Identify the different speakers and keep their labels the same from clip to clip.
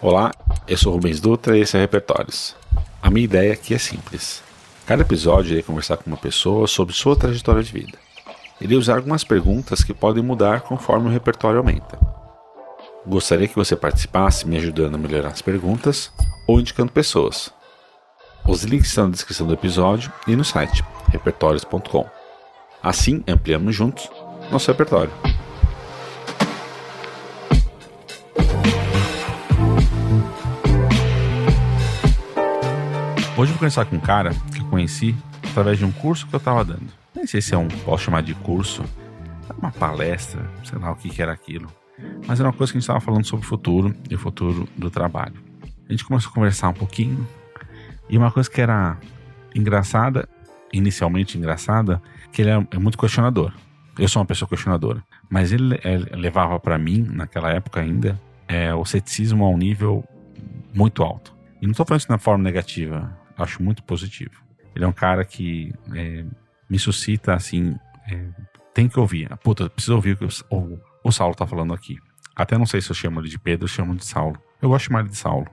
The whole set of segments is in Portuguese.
Speaker 1: Olá, eu sou Rubens Dutra e esse é Repertórios. A minha ideia aqui é simples. Cada episódio irei conversar com uma pessoa sobre sua trajetória de vida. Irei usar algumas perguntas que podem mudar conforme o repertório aumenta. Gostaria que você participasse me ajudando a melhorar as perguntas ou indicando pessoas. Os links estão na descrição do episódio e no site repertórios.com. Assim ampliamos juntos nosso repertório. Hoje eu vou conversar com um cara que eu conheci através de um curso que eu estava dando. Nem sei se é um, posso chamar de curso, uma palestra, sei lá o que, que era aquilo. Mas era uma coisa que a gente estava falando sobre o futuro e o futuro do trabalho. A gente começou a conversar um pouquinho e uma coisa que era engraçada, inicialmente engraçada, que ele é, é muito questionador. Eu sou uma pessoa questionadora, mas ele, ele levava para mim, naquela época ainda, é, o ceticismo a um nível muito alto. E não estou falando isso na forma negativa, acho muito positivo. Ele é um cara que é, me suscita assim. É, tem que ouvir. Puta, preciso ouvir o que o, o Saulo tá falando aqui. Até não sei se eu chamo ele de Pedro ou chamo de Saulo. Eu gosto de chamar ele de Saulo.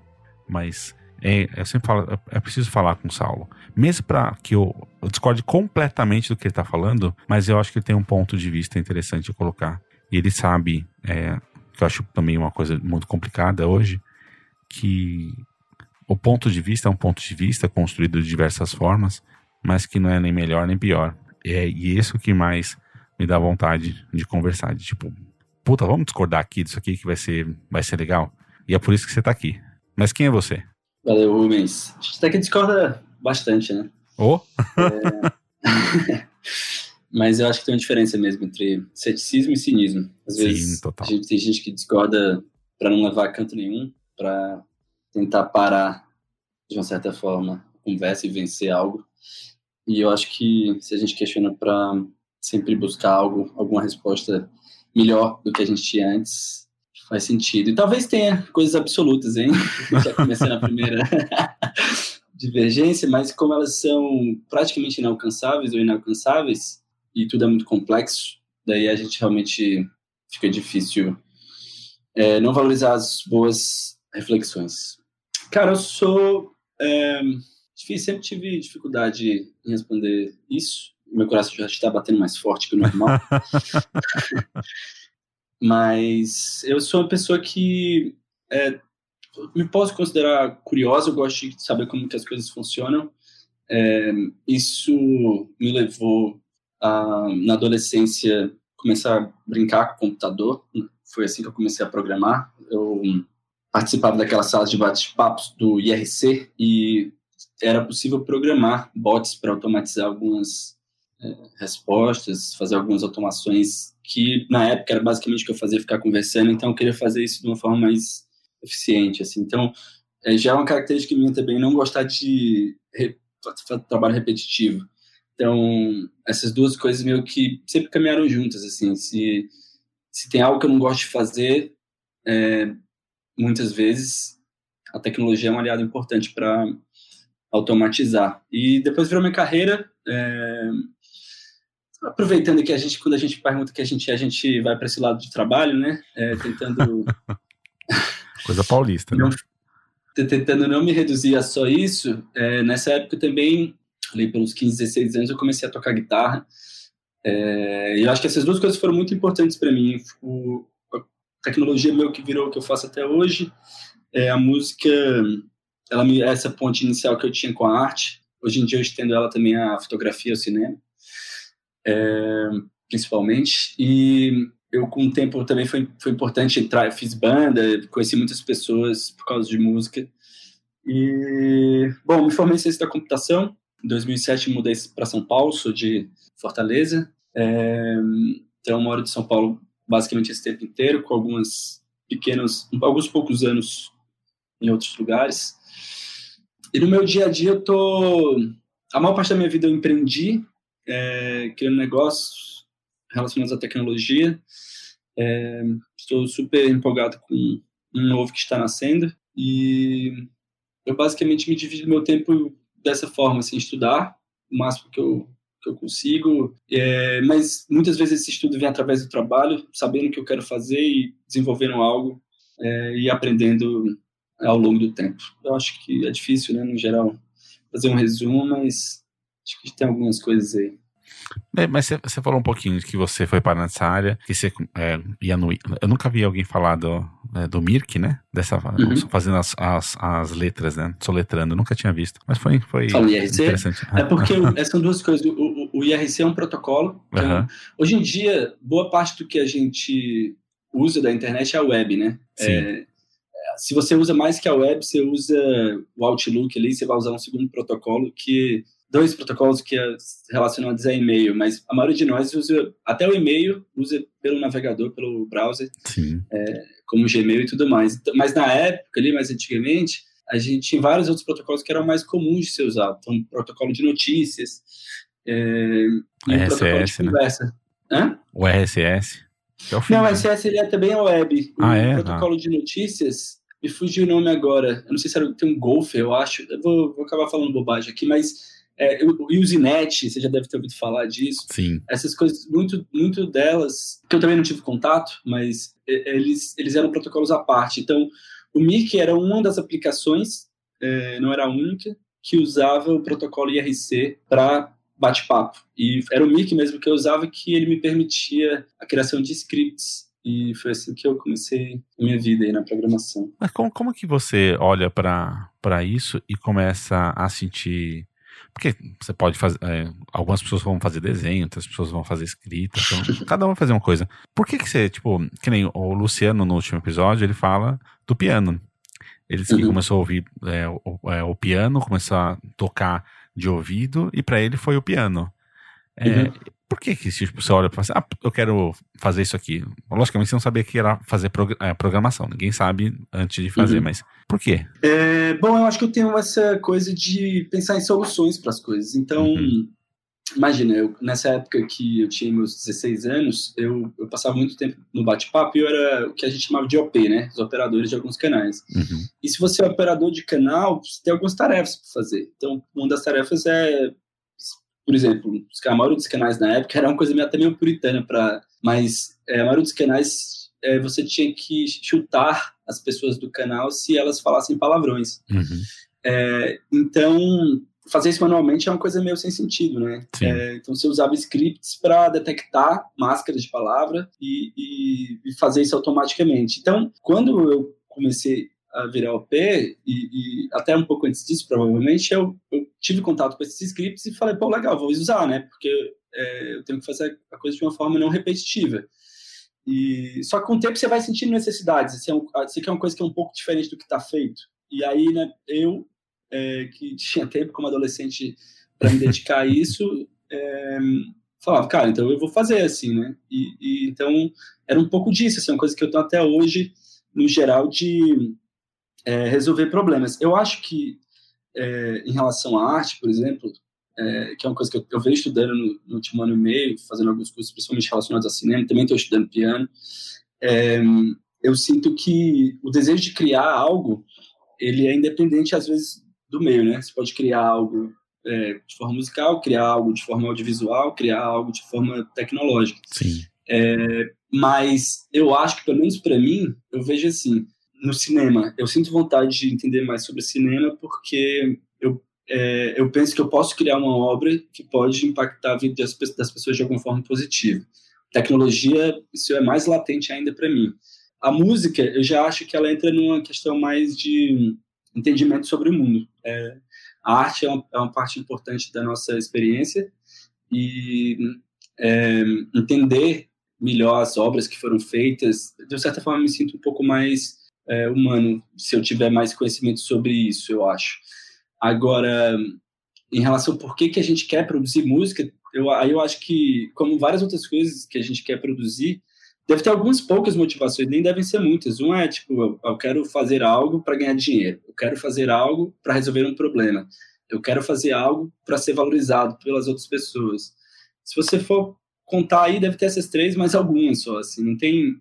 Speaker 1: Mas é, eu sempre falo, é, é preciso falar com o Saulo. Mesmo para que eu, eu, discorde completamente do que ele tá falando, mas eu acho que ele tem um ponto de vista interessante de colocar. E ele sabe, é, que eu acho também uma coisa muito complicada hoje, que o ponto de vista é um ponto de vista construído de diversas formas, mas que não é nem melhor nem pior. É, e isso que mais me dá vontade de conversar. De tipo, puta, vamos discordar aqui disso aqui que vai ser, vai ser legal. E é por isso que você tá aqui. Mas quem é você?
Speaker 2: Valeu, Rubens. A gente até que discorda bastante, né?
Speaker 1: Oh?
Speaker 2: é... Mas eu acho que tem uma diferença mesmo entre ceticismo e cinismo. Às
Speaker 1: Sim,
Speaker 2: vezes
Speaker 1: total.
Speaker 2: A gente, tem gente que discorda para não levar a canto nenhum, para tentar parar, de uma certa forma, a conversa e vencer algo. E eu acho que se a gente questiona para sempre buscar algo, alguma resposta melhor do que a gente tinha antes, faz sentido. E talvez tenha coisas absolutas, hein? Já comecei na primeira divergência, mas como elas são praticamente inalcançáveis ou inalcançáveis, e tudo é muito complexo, daí a gente realmente fica difícil é, não valorizar as boas reflexões. Cara, eu sou. É, sempre tive dificuldade em responder isso. Meu coração já está batendo mais forte que o normal. Mas eu sou uma pessoa que é, me posso considerar curiosa, eu gosto de saber como que as coisas funcionam. É, isso me levou a, na adolescência, começar a brincar com o computador. Foi assim que eu comecei a programar. Eu participava daquelas salas de bate-papos do IRC e era possível programar bots para automatizar algumas é, respostas, fazer algumas automações que na época era basicamente o que eu fazia ficar conversando, então eu queria fazer isso de uma forma mais eficiente, assim. Então, é, já é uma característica minha também não gostar de re, trabalho repetitivo. Então, essas duas coisas meio que sempre caminharam juntas, assim. Se, se tem algo que eu não gosto de fazer, é, muitas vezes a tecnologia é um aliado importante para automatizar. E depois virou minha carreira. É... Aproveitando que a gente, quando a gente pergunta que a gente é, a gente vai para esse lado de trabalho, né? É, tentando.
Speaker 1: Coisa paulista, né?
Speaker 2: Tentando não me reduzir a só isso. É, nessa época também, ali pelos 15, 16 anos, eu comecei a tocar guitarra. É, e eu acho que essas duas coisas foram muito importantes para mim. O, tecnologia meio que virou o que eu faço até hoje. É, a música, ela me essa ponte inicial que eu tinha com a arte. Hoje em dia eu estendo ela também à fotografia, ao cinema, é, principalmente. E eu com o tempo também foi foi importante entrar. Fiz banda, conheci muitas pessoas por causa de música. E bom, me formei em ciência da computação. Em 2007 mudei para São Paulo, sou de Fortaleza. É, então moro de São Paulo basicamente esse tempo inteiro, com algumas pequenas, alguns poucos anos em outros lugares. E no meu dia a dia eu tô, a maior parte da minha vida eu empreendi, é, criando negócios relacionados à tecnologia. É, estou super empolgado com um novo que está nascendo e eu basicamente me divido meu tempo dessa forma, assim, estudar o máximo que eu que eu consigo, é, mas muitas vezes esse estudo vem através do trabalho, sabendo o que eu quero fazer e desenvolvendo algo é, e aprendendo ao longo do tempo. Eu acho que é difícil, né, no geral, fazer um resumo, mas acho que tem algumas coisas aí.
Speaker 1: É, mas você falou um pouquinho de que você foi para nessa área, que você é, ia no. Eu nunca vi alguém falar do, é, do Mirk, né? Dessa, uhum. Fazendo as, as, as, letras, né? Soletrando, nunca tinha visto. Mas foi, foi
Speaker 2: interessante. É porque o, são duas coisas. O, o, IRC é um protocolo. Uhum. hoje em dia, boa parte do que a gente usa da internet é a web, né? Sim. É, se você usa mais que a web, você usa o Outlook ali, você vai usar um segundo protocolo que dois protocolos que é relacionados a e-mail, mas a maioria de nós usa até o e-mail usa pelo navegador, pelo browser, é, como Gmail e tudo mais. Então, mas na época ali, mais antigamente, a gente tinha vários outros protocolos que eram mais comuns de ser usado. Então, protocolo de notícias, é,
Speaker 1: RSS, né? conversa. Hã? O RSS.
Speaker 2: É o Não, o RSS ele é também a web. O ah, é? protocolo ah. de notícias, me fugiu o nome agora. Eu não sei se era, tem um Golf, eu acho. Eu vou, vou acabar falando bobagem aqui, mas é, o Usenet, você já deve ter ouvido falar disso.
Speaker 1: Sim.
Speaker 2: Essas coisas, muito, muito delas, que eu também não tive contato, mas eles, eles eram protocolos à parte. Então, o Mirk era uma das aplicações, é, não era a única, que usava o protocolo IRC para bate-papo. E era o Mirk mesmo que eu usava que ele me permitia a criação de scripts. E foi assim que eu comecei a minha vida aí na programação.
Speaker 1: Mas como, como que você olha para isso e começa a sentir porque você pode fazer. É, algumas pessoas vão fazer desenho, outras pessoas vão fazer escrita. Então, cada um vai fazer uma coisa. Por que, que você, tipo, que nem o Luciano no último episódio, ele fala do piano. Ele uhum. que começou a ouvir é, o, é, o, piano, começou a tocar de ouvido, e para ele foi o piano. É, uhum. Por que que tipo, você olha para assim, ah, eu quero fazer isso aqui? Logicamente você não sabia que era fazer prog é, programação, ninguém sabe antes de fazer, uhum. mas por quê?
Speaker 2: É, bom, eu acho que eu tenho essa coisa de pensar em soluções para as coisas. Então, uhum. Imagina, eu, nessa época que eu tinha meus 16 anos, eu, eu passava muito tempo no bate-papo e eu era o que a gente chamava de OP, né? Os operadores de alguns canais. Uhum. E se você é operador de canal, você tem algumas tarefas para fazer. Então, uma das tarefas é por exemplo, a maioria dos canais na época era uma coisa meio, até meio puritana, pra, mas é, a maioria dos canais é, você tinha que chutar as pessoas do canal se elas falassem palavrões. Uhum. É, então, fazer isso manualmente é uma coisa meio sem sentido, né? É, então, você usava scripts para detectar máscaras de palavra e, e, e, fazer isso automaticamente. Então, quando eu comecei a virar OP, e, e até um pouco antes disso, provavelmente, eu, eu, tive contato com esses scripts e falei, pô, legal, vou usar, né? Porque é, eu tenho que fazer a coisa de uma forma não repetitiva. E, só que com o tempo você vai sentindo necessidades, isso, é um, isso aqui é uma coisa que é um pouco diferente do que está feito. E aí, né, eu, é, que tinha tempo como adolescente para me dedicar a isso, é, falava, cara, então eu vou fazer assim, né? E, e, então era um pouco disso, assim, uma coisa que eu tenho até hoje, no geral, de é, resolver problemas. Eu acho que, é, em relação à arte, por exemplo, é, que é uma coisa que eu, eu venho estudando no, no, último ano e meio, fazendo alguns cursos, principalmente relacionados a cinema, também estou estudando piano, é, eu sinto que o desejo de criar algo, ele é independente, às vezes, do meio, né? Você pode criar algo é, de forma musical, criar algo de forma audiovisual, criar algo de forma tecnológica.
Speaker 1: Sim.
Speaker 2: É, mas eu acho que, pelo menos para mim, eu vejo assim, no cinema. Eu sinto vontade de entender mais sobre cinema porque eu, é, eu penso que eu posso criar uma obra que pode impactar a vida das, das pessoas de alguma forma positiva. Tecnologia, isso é mais latente ainda para mim. A música, eu já acho que ela entra numa questão mais de entendimento sobre o mundo. É, a arte é uma, é uma, parte importante da nossa experiência e é, entender melhor as obras que foram feitas, de certa forma me sinto um pouco mais é, humano, se eu tiver mais conhecimento sobre isso, eu acho. Agora, em relação ao porquê que a gente quer produzir música, eu, aí eu acho que, como várias outras coisas que a gente quer produzir, deve ter algumas poucas motivações, nem devem ser muitas. Uma é, tipo, eu, eu quero fazer algo para ganhar dinheiro, eu quero fazer algo para resolver um problema, eu quero fazer algo para ser valorizado pelas outras pessoas. Se você for contar aí, deve ter essas três, mas algumas só, assim, não tem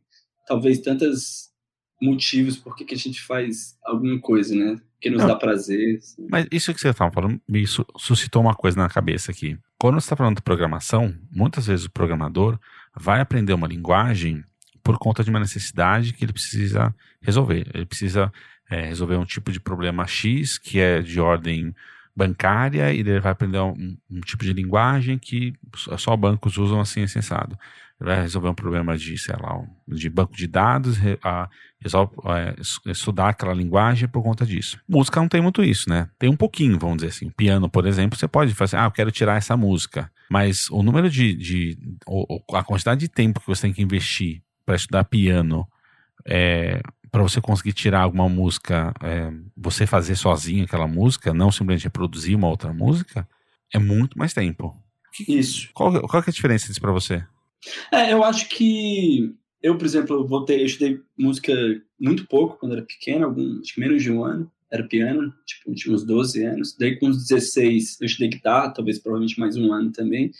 Speaker 2: talvez tantas motivos por que, a gente faz alguma coisa, né? Que nos Não, dá prazer. Assim.
Speaker 1: Mas isso que você estava falando me suscitou uma coisa na cabeça aqui. Quando você está falando de programação, muitas vezes o programador vai aprender uma linguagem por conta de uma necessidade que ele precisa resolver. Ele precisa é, resolver um tipo de problema X, que é de ordem bancária, e ele vai aprender um, um tipo de linguagem que só bancos usam assim, é sensado. Ele vai resolver um problema de, sei lá, de banco de dados, a, resolve, é, estudar aquela linguagem por conta disso. Música não tem muito isso, né? Tem um pouquinho, vamos dizer assim. Piano, por exemplo, você pode fazer, ah, eu quero tirar essa música. Mas o número de, de a quantidade de tempo que você tem que investir para estudar piano é, para você conseguir tirar alguma música, é, você fazer sozinho aquela música, não simplesmente reproduzir uma outra música, é muito mais tempo.
Speaker 2: Isso.
Speaker 1: Qual, qual é a diferença disso para você?
Speaker 2: É, eu acho que eu, por exemplo, voltei, eu estudei música muito pouco quando era pequeno, algum, acho que menos de um ano, era piano, tipo, tinha uns 12 anos. Daí com uns 16 eu estudei guitarra, talvez provavelmente mais um ano também.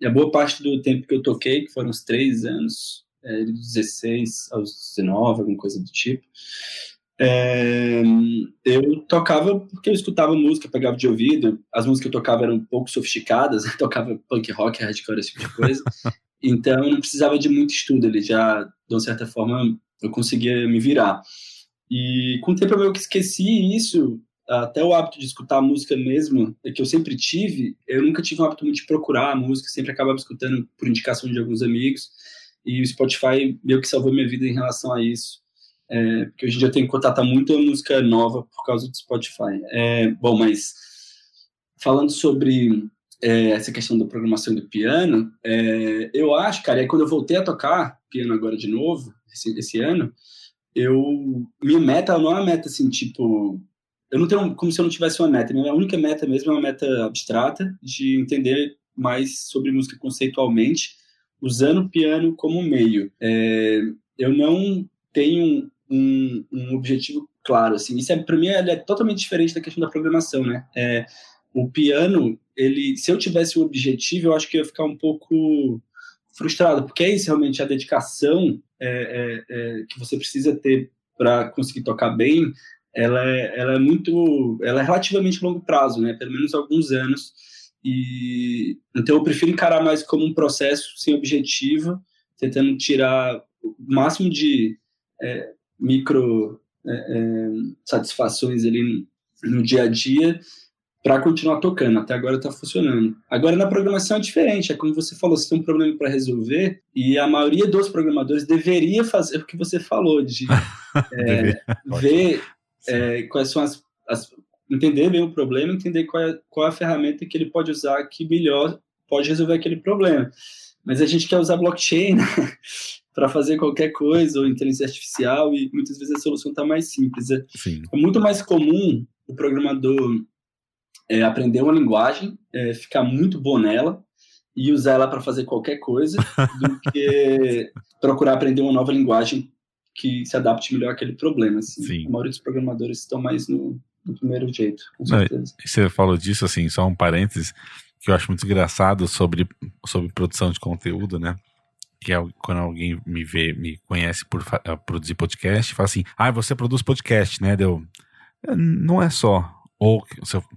Speaker 2: E a boa parte do tempo que eu toquei, que foram uns três anos, é, de 16 aos 19, alguma coisa do tipo. É, eu tocava porque eu escutava música, pegava de ouvido. As músicas que eu tocava eram um pouco sofisticadas, eu tocava punk rock, hardcore, esse tipo de coisa. então eu não precisava de muito estudo, ele já, de uma certa forma, eu conseguia me virar. E com o tempo eu meio que esqueci isso, até o hábito de escutar a música mesmo, é que eu sempre tive, eu nunca tive um hábito muito de procurar a música, sempre acabava escutando por indicação de alguns amigos e o Spotify meio que salvou minha vida em relação a isso. É, porque hoje em dia eu tenho que contatar muita música nova por causa do Spotify. É, bom, mas falando sobre é, essa questão da programação do piano, é, eu acho, cara, é quando eu voltei a tocar piano agora de novo, esse, esse ano, eu minha meta não é uma meta assim, tipo, eu não tenho como se eu não tivesse uma meta. Minha única meta mesmo é uma meta abstrata de entender mais sobre música conceitualmente usando o piano como meio. É, eu não tenho um, um, objetivo claro, assim. Isso é para mim é, totalmente diferente da questão da programação, né? É, o piano, ele, se eu tivesse um objetivo, eu acho que eu ia ficar um pouco frustrado, porque é isso realmente a dedicação é, é, é que você precisa ter para conseguir tocar bem. Ela é, ela é muito, ela é relativamente longo prazo, né? Pelo menos alguns anos e então eu prefiro encarar mais como um processo sem objetivo, tentando tirar o máximo de é, micro é, é, satisfações ali no, no dia a dia para continuar tocando. Até agora está funcionando. Agora na programação é diferente. É como você falou, você tem um problema para resolver e a maioria dos programadores deveria fazer o que você falou de é, ver é, quais são as, as entender bem o problema, entender qual é, qual é a ferramenta que ele pode usar que melhor pode resolver aquele problema. Mas a gente quer usar blockchain né? para fazer qualquer coisa, ou inteligência artificial, e muitas vezes a solução está mais simples. É, é, muito mais comum o programador é, aprender uma linguagem, é, ficar muito bom nela, e usar ela para fazer qualquer coisa, do que procurar aprender uma nova linguagem que se adapte melhor àquele problema. Assim. A maioria dos programadores estão mais no, do primeiro jeito, com certeza. Não,
Speaker 1: você falou disso, assim, só um parênteses, que eu acho muito engraçado sobre, sobre produção de conteúdo, né? Que é quando alguém me vê, me conhece por uh, produzir podcast, fala assim, ah, você produz podcast, né? Deu. É, não é só. Ou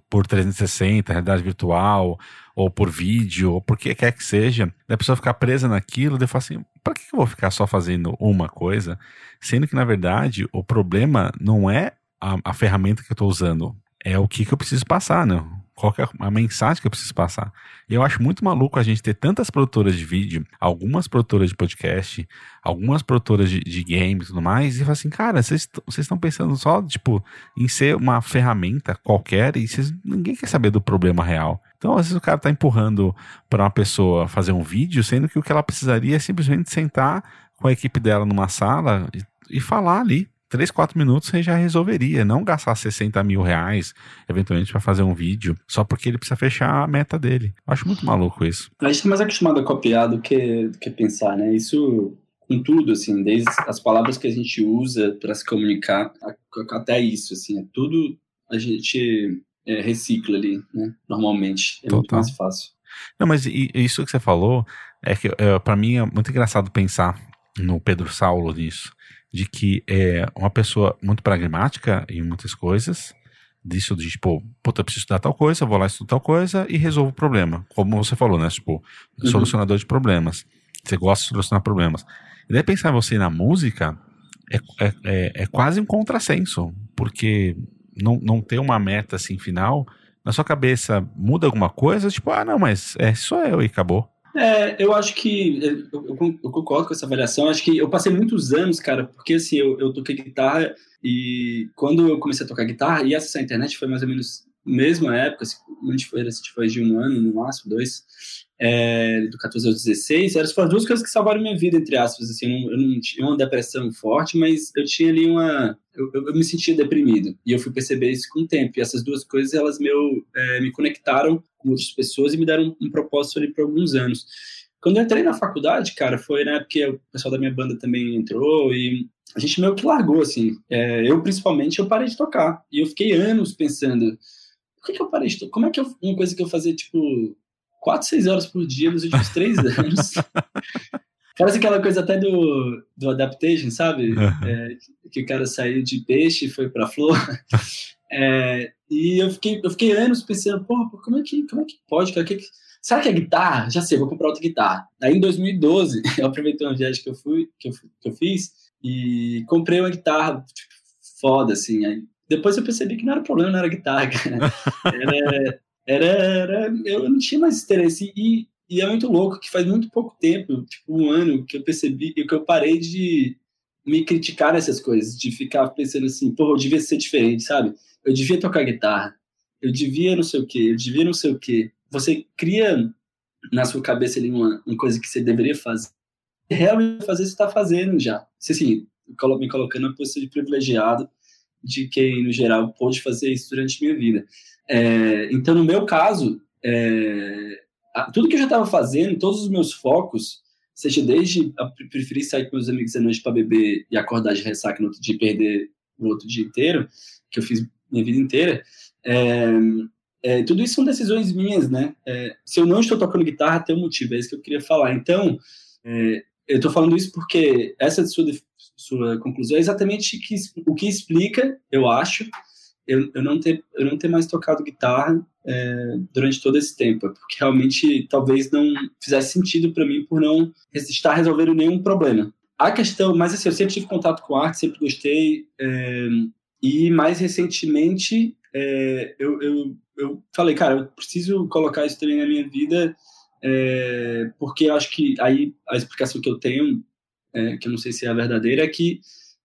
Speaker 1: por 360, realidade virtual, ou por vídeo, ou por que quer que seja, a pessoa ficar presa naquilo, de falar assim, para que eu vou ficar só fazendo uma coisa? Sendo que, na verdade, o problema não é a, a ferramenta que eu estou usando, é o que, que eu preciso passar, né? Qual é a mensagem que eu preciso passar? Eu acho muito maluco a gente ter tantas produtoras de vídeo, algumas produtoras de podcast, algumas produtoras de, de games e tudo mais, e falar assim, cara, vocês estão pensando só, tipo, em ser uma ferramenta qualquer e cês, ninguém quer saber do problema real. Então, às vezes o cara está empurrando para uma pessoa fazer um vídeo, sendo que o que ela precisaria é simplesmente sentar com a equipe dela numa sala e, e falar ali 3, 4 minutos você já resolveria. Não gastar 60 mil reais, eventualmente, para fazer um vídeo, só porque ele precisa fechar a meta dele. Acho muito maluco isso.
Speaker 2: A gente tá mais acostumado a copiar do que, do que pensar, né? Isso com tudo, assim, desde as palavras que a gente usa para se comunicar, até isso, assim, é tudo a gente é, recicla ali, né? Normalmente. É Total. muito mais fácil.
Speaker 1: Não, mas isso que você falou é que é, para mim é muito engraçado pensar no Pedro Saulo nisso de que é uma pessoa muito pragmática em muitas coisas, disso de, tipo, puta, eu preciso estudar tal coisa, vou lá estudar tal coisa e resolvo o problema. Como você falou, né? Tipo, uhum. solucionador de problemas. Você gosta de solucionar problemas. E daí pensar você na música é, é, é, é quase um contrassenso. porque não, não ter uma meta assim final, na sua cabeça muda alguma coisa? Tipo, ah, não, mas é só eu e acabou.
Speaker 2: É, eu acho que eu, eu, eu, concordo com essa avaliação. Acho que eu passei muitos anos, cara, porque assim, eu, eu toquei guitarra e quando eu comecei a tocar guitarra e acessar a internet foi mais ou menos mesma época, assim, onde foi, assim, foi de um ano, no máximo, dois, é, do 14 ao 16, eram as duas coisas que salvaram minha vida, entre aspas, assim, eu não, eu não tinha uma depressão forte, mas eu tinha ali uma, eu, eu, me sentia deprimido, e eu fui perceber isso com o tempo, e essas duas coisas, elas meu, é, me conectaram com outras pessoas e me deram um, propósito ali por alguns anos. Quando eu entrei na faculdade, cara, foi na época que o pessoal da minha banda também entrou, e a gente meio que largou, assim, é, eu principalmente, eu parei de tocar, e eu fiquei anos pensando, por que, que eu parei de tocar? Como é que eu, uma coisa que eu fazia, tipo, quatro, seis horas por dia nos últimos três anos. Parece aquela coisa até do, do Adaptation, sabe? Uhum. É, que o cara saiu de peixe e foi pra flor. É, e eu fiquei, eu fiquei anos pensando, porra, como é que, como é que pode? Cara? Que, será que é guitarra? Já sei, vou comprar outra guitarra. Aí em 2012, eu aproveitei uma viagem que eu fui, que eu, que eu fiz, e comprei uma guitarra tipo, foda, assim. Aí, depois eu percebi que não era problema, não era guitarra, cara. Era, era, era eu não tinha mais interesse e, e é muito louco que faz muito pouco tempo, tipo um ano, que eu percebi que eu parei de me criticar nessas coisas, de ficar pensando assim, pô, eu devia ser diferente, sabe? Eu devia tocar guitarra, eu devia não sei o quê, eu devia não sei o quê. Você cria na sua cabeça ali uma, uma coisa que você deveria fazer. Realmente fazer, você está fazendo já. Assim, me colocando na posição de privilegiado de quem, no geral, pôde fazer isso durante a minha vida. É, então, no meu caso, é, tudo que eu já estava fazendo, todos os meus focos, seja desde preferir sair com meus amigos à noite para beber e acordar de ressaca no outro dia e perder o outro dia inteiro, que eu fiz minha vida inteira, é, é, tudo isso são decisões minhas, né? É, se eu não estou tocando guitarra, tem um motivo, é isso que eu queria falar. Então, é, eu estou falando isso porque essa sua, sua conclusão é exatamente o que explica, eu acho, eu, eu, não ter, eu não ter mais tocado guitarra é, durante todo esse tempo, porque realmente talvez não fizesse sentido para mim por não estar resolvendo nenhum problema. A questão, mas assim, eu sempre tive contato com arte, sempre gostei, é, e mais recentemente é, eu, eu, eu falei, cara, eu preciso colocar isso também na minha vida, é, porque acho que aí a explicação que eu tenho, é, que eu não sei se é a verdadeira, é que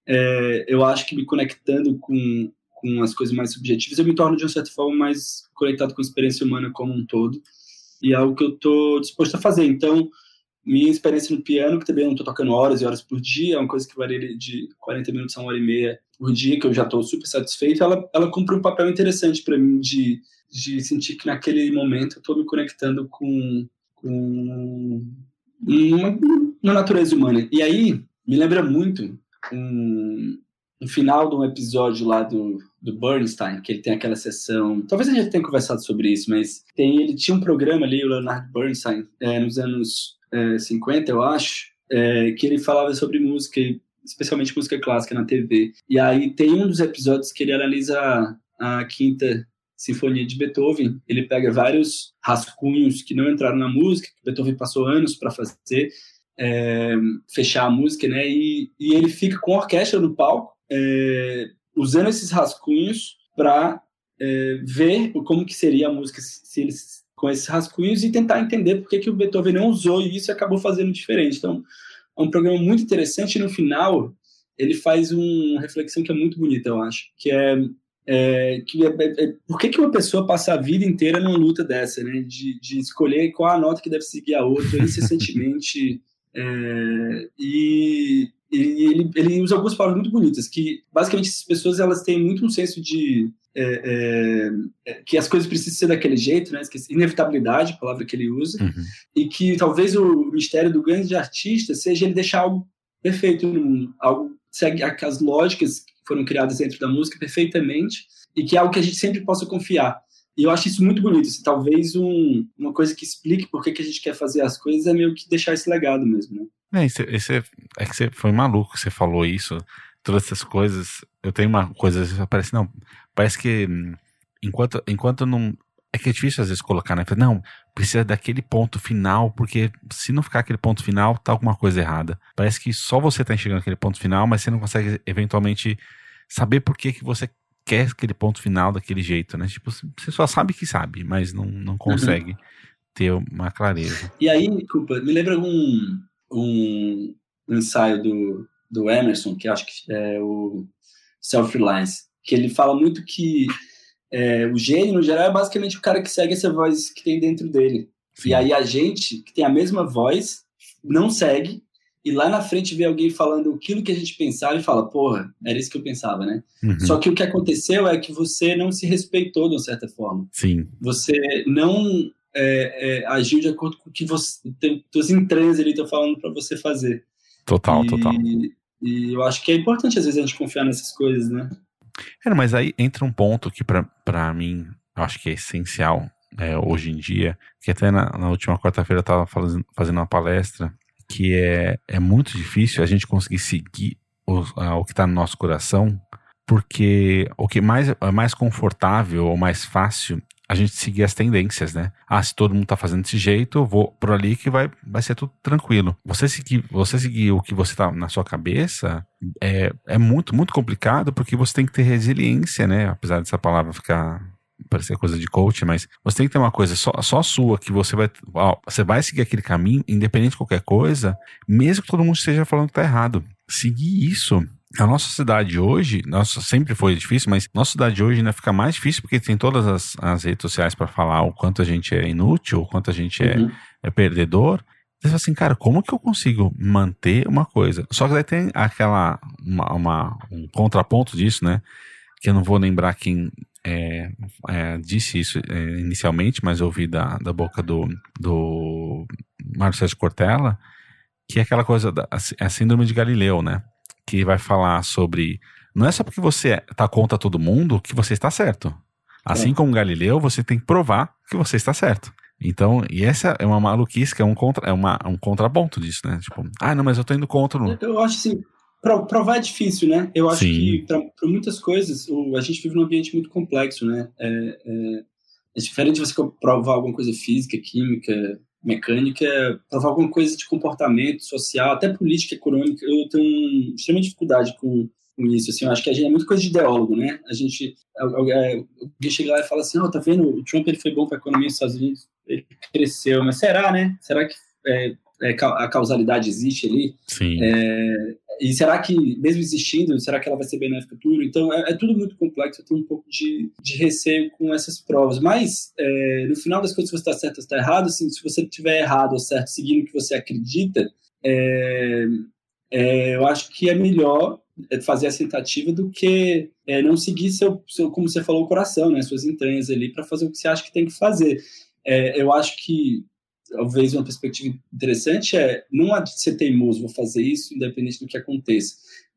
Speaker 2: é, eu acho que me conectando com com as coisas mais subjetivas, eu me torno de uma certa forma mais conectado com a experiência humana como um todo. E é algo que eu estou disposto a fazer. Então, minha experiência no piano, que também não estou tocando horas e horas por dia, é uma coisa que varia de 40 minutos a uma hora e meia por dia, que eu já estou super satisfeito, ela, ela cumpre um papel interessante para mim de, de sentir que naquele momento eu estou me conectando com, com uma, uma natureza humana. E aí, me lembra muito um, no final de um episódio lá do, do Bernstein, que ele tem aquela sessão. Talvez a gente tenha conversado sobre isso, mas tem, ele tinha um programa ali, o Leonard Bernstein, é, nos anos é, 50, eu acho, é, que ele falava sobre música, especialmente música clássica na TV. E aí tem um dos episódios que ele analisa a, a quinta Sinfonia de Beethoven. Ele pega vários rascunhos que não entraram na música, que Beethoven passou anos para fazer. É, fechar a música, né? E, e ele fica com a orquestra no palco é, usando esses rascunhos para é, ver como que seria a música se eles com esses rascunhos e tentar entender por que, que o Beethoven não usou isso e acabou fazendo diferente. Então, é um programa muito interessante e no final ele faz uma reflexão que é muito bonita, eu acho, que é, é que é, é, é por que, que uma pessoa passa a vida inteira numa luta dessa, né, de, de escolher qual a nota que deve seguir a outra incessantemente é, e e ele, ele usa algumas palavras muito bonitas, que basicamente essas pessoas elas têm muito um senso de é, é, é que as coisas precisam ser daquele jeito, né? Inevitabilidade, a palavra que ele usa, uhum. e que talvez o mistério do grande artista seja ele deixar algo perfeito no mundo, algo segue as lógicas que foram criadas dentro da música perfeitamente e que é algo que a gente sempre possa confiar. E eu acho isso muito bonito. Assim, talvez um, uma coisa que explique por que, que a gente quer fazer as coisas é meio que deixar esse legado mesmo, né?
Speaker 1: É, esse, esse, é que você foi maluco que você falou isso, todas essas coisas. Eu tenho uma coisa, parece, não, parece que hum, enquanto, enquanto não. É que é difícil às vezes colocar, né? Não, precisa daquele ponto final, porque se não ficar aquele ponto final, tá alguma coisa errada. Parece que só você tá enxergando aquele ponto final, mas você não consegue eventualmente saber por que, que você quer aquele ponto final daquele jeito, né? Tipo, você só sabe que sabe, mas não, não uhum. consegue uhum. ter uma clareza.
Speaker 2: E aí, desculpa, me lembra um, um, um ensaio do, do Emerson, que acho que é o Self-Reliance, que ele fala muito que é, o gênio, no geral, é basicamente o cara que segue essa voz que tem dentro dele. Sim. E aí a gente, que tem a mesma voz, não segue, e lá na frente vê alguém falando aquilo que a gente pensava e fala, porra, era isso que eu pensava, né? Uhum. Só que o que aconteceu é que você não se respeitou de uma certa forma.
Speaker 1: Sim.
Speaker 2: Você não é, é, agiu de acordo com o que você, teus entranhas ali estão falando para você fazer.
Speaker 1: Total, e, total.
Speaker 2: E eu acho que é importante às vezes a gente confiar nessas coisas, né?
Speaker 1: É, mas aí entra um ponto que para mim eu acho que é essencial é, hoje em dia, que até na, na última quarta-feira eu estava fazendo uma palestra que é, é muito difícil a gente conseguir seguir o, a, o que está no nosso coração, porque o que mais é mais confortável ou mais fácil a gente seguir as tendências, né? Ah, se todo mundo tá fazendo desse jeito, eu vou por ali que vai, vai ser tudo tranquilo. Você seguir, você seguir o que você tá na sua cabeça é, é muito, muito complicado porque você tem que ter resiliência, né? Apesar dessa palavra ficar parecer coisa de coach, mas você tem que ter uma coisa só, só sua, que você vai, ó, você vai seguir aquele caminho, independente de qualquer coisa, mesmo que todo mundo esteja falando que tá errado. Seguir isso a nossa cidade hoje, nossa, sempre foi difícil, mas nossa cidade hoje ainda fica mais difícil porque tem todas as, as redes sociais para falar o quanto a gente é inútil, o quanto a gente é, uhum. é perdedor. Você fala assim, cara, como que eu consigo manter uma coisa? Só que daí tem aquela, uma, uma um contraponto disso, né? Que eu não vou lembrar quem é, é, disse isso é, inicialmente, mas eu ouvi da, da boca do, do Mário Sérgio Cortella, que é aquela coisa da a síndrome de Galileu, né? que vai falar sobre. Não é só porque você está contra todo mundo que você está certo. Assim é. como Galileu, você tem que provar que você está certo. Então, e essa é uma maluquice, que é um, contra, é uma, um contraponto disso, né? Tipo, ah, não, mas eu tô indo contra. No...
Speaker 2: Eu acho assim, provar é difícil, né? Eu acho Sim. que para muitas coisas, o, a gente vive num ambiente muito complexo, né? É, é, é diferente você provar alguma coisa física, química, mecânica, provar alguma coisa de comportamento social, até política econômica. Eu tenho extrema dificuldade com, com isso. Assim, eu acho que a gente é muito coisa de ideólogo, né? A gente alguém chega lá e fala assim, oh, tá vendo? O Trump ele foi bom para a economia dos Estados Unidos, ele cresceu, mas será, né? Será que é, é, a causalidade existe ali?
Speaker 1: Sim.
Speaker 2: É, e será que, mesmo existindo, será que ela vai ser benéfica tudo? Então, é, é tudo muito complexo, eu tenho um pouco de, de receio com essas provas. Mas, é, no final das contas, se você está certo ou está errado, assim, se você estiver errado ou certo, seguindo o que você acredita, é, é eu acho que é melhor fazer essa tentativa do que é, não seguir seu, seu, como você falou, o coração, né, suas entranhas ali, para fazer o que você acha que tem que fazer. É, eu acho que talvez uma perspectiva interessante é não há de ser teimoso, vou fazer isso independente do que aconteça.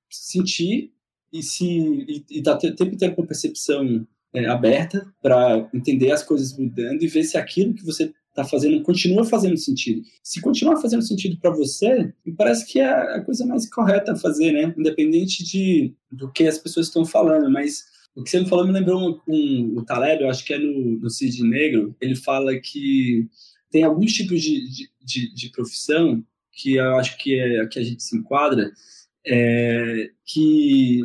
Speaker 2: Sentir e se e, e dar tempo ter uma percepção é, aberta para entender as coisas mudando e ver se aquilo que você está fazendo continua fazendo sentido. Se continuar fazendo sentido para você, me parece que é a coisa mais correta a fazer, né? Independente de do que as pessoas estão falando, mas o que você me falou me lembrou um, um, o Taleb, eu acho que é no, no Cid Negro, ele fala que tem alguns tipos de, de, de, de profissão que eu acho que é que a gente se enquadra, é, que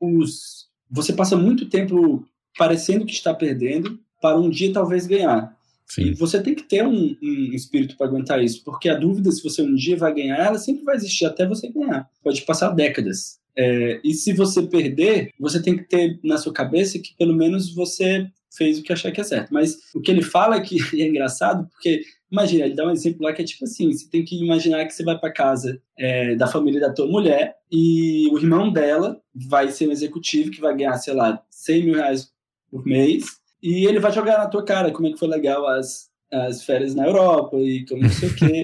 Speaker 2: os, você passa muito tempo parecendo que está perdendo para um dia talvez ganhar. Sim. E você tem que ter um, um espírito para aguentar isso, porque a dúvida se você um dia vai ganhar, ela sempre vai existir até você ganhar. Pode passar décadas. É, e se você perder, você tem que ter na sua cabeça que pelo menos você fez o que achar que é certo. Mas o que ele fala é que é engraçado, porque imagina, ele dá um exemplo lá que é tipo assim: você tem que imaginar que você vai para casa é, da família da tua mulher e o irmão dela vai ser um executivo que vai ganhar, sei lá, 100 mil reais por mês e ele vai jogar na tua cara como é que foi legal as, as férias na Europa e como não sei o quê.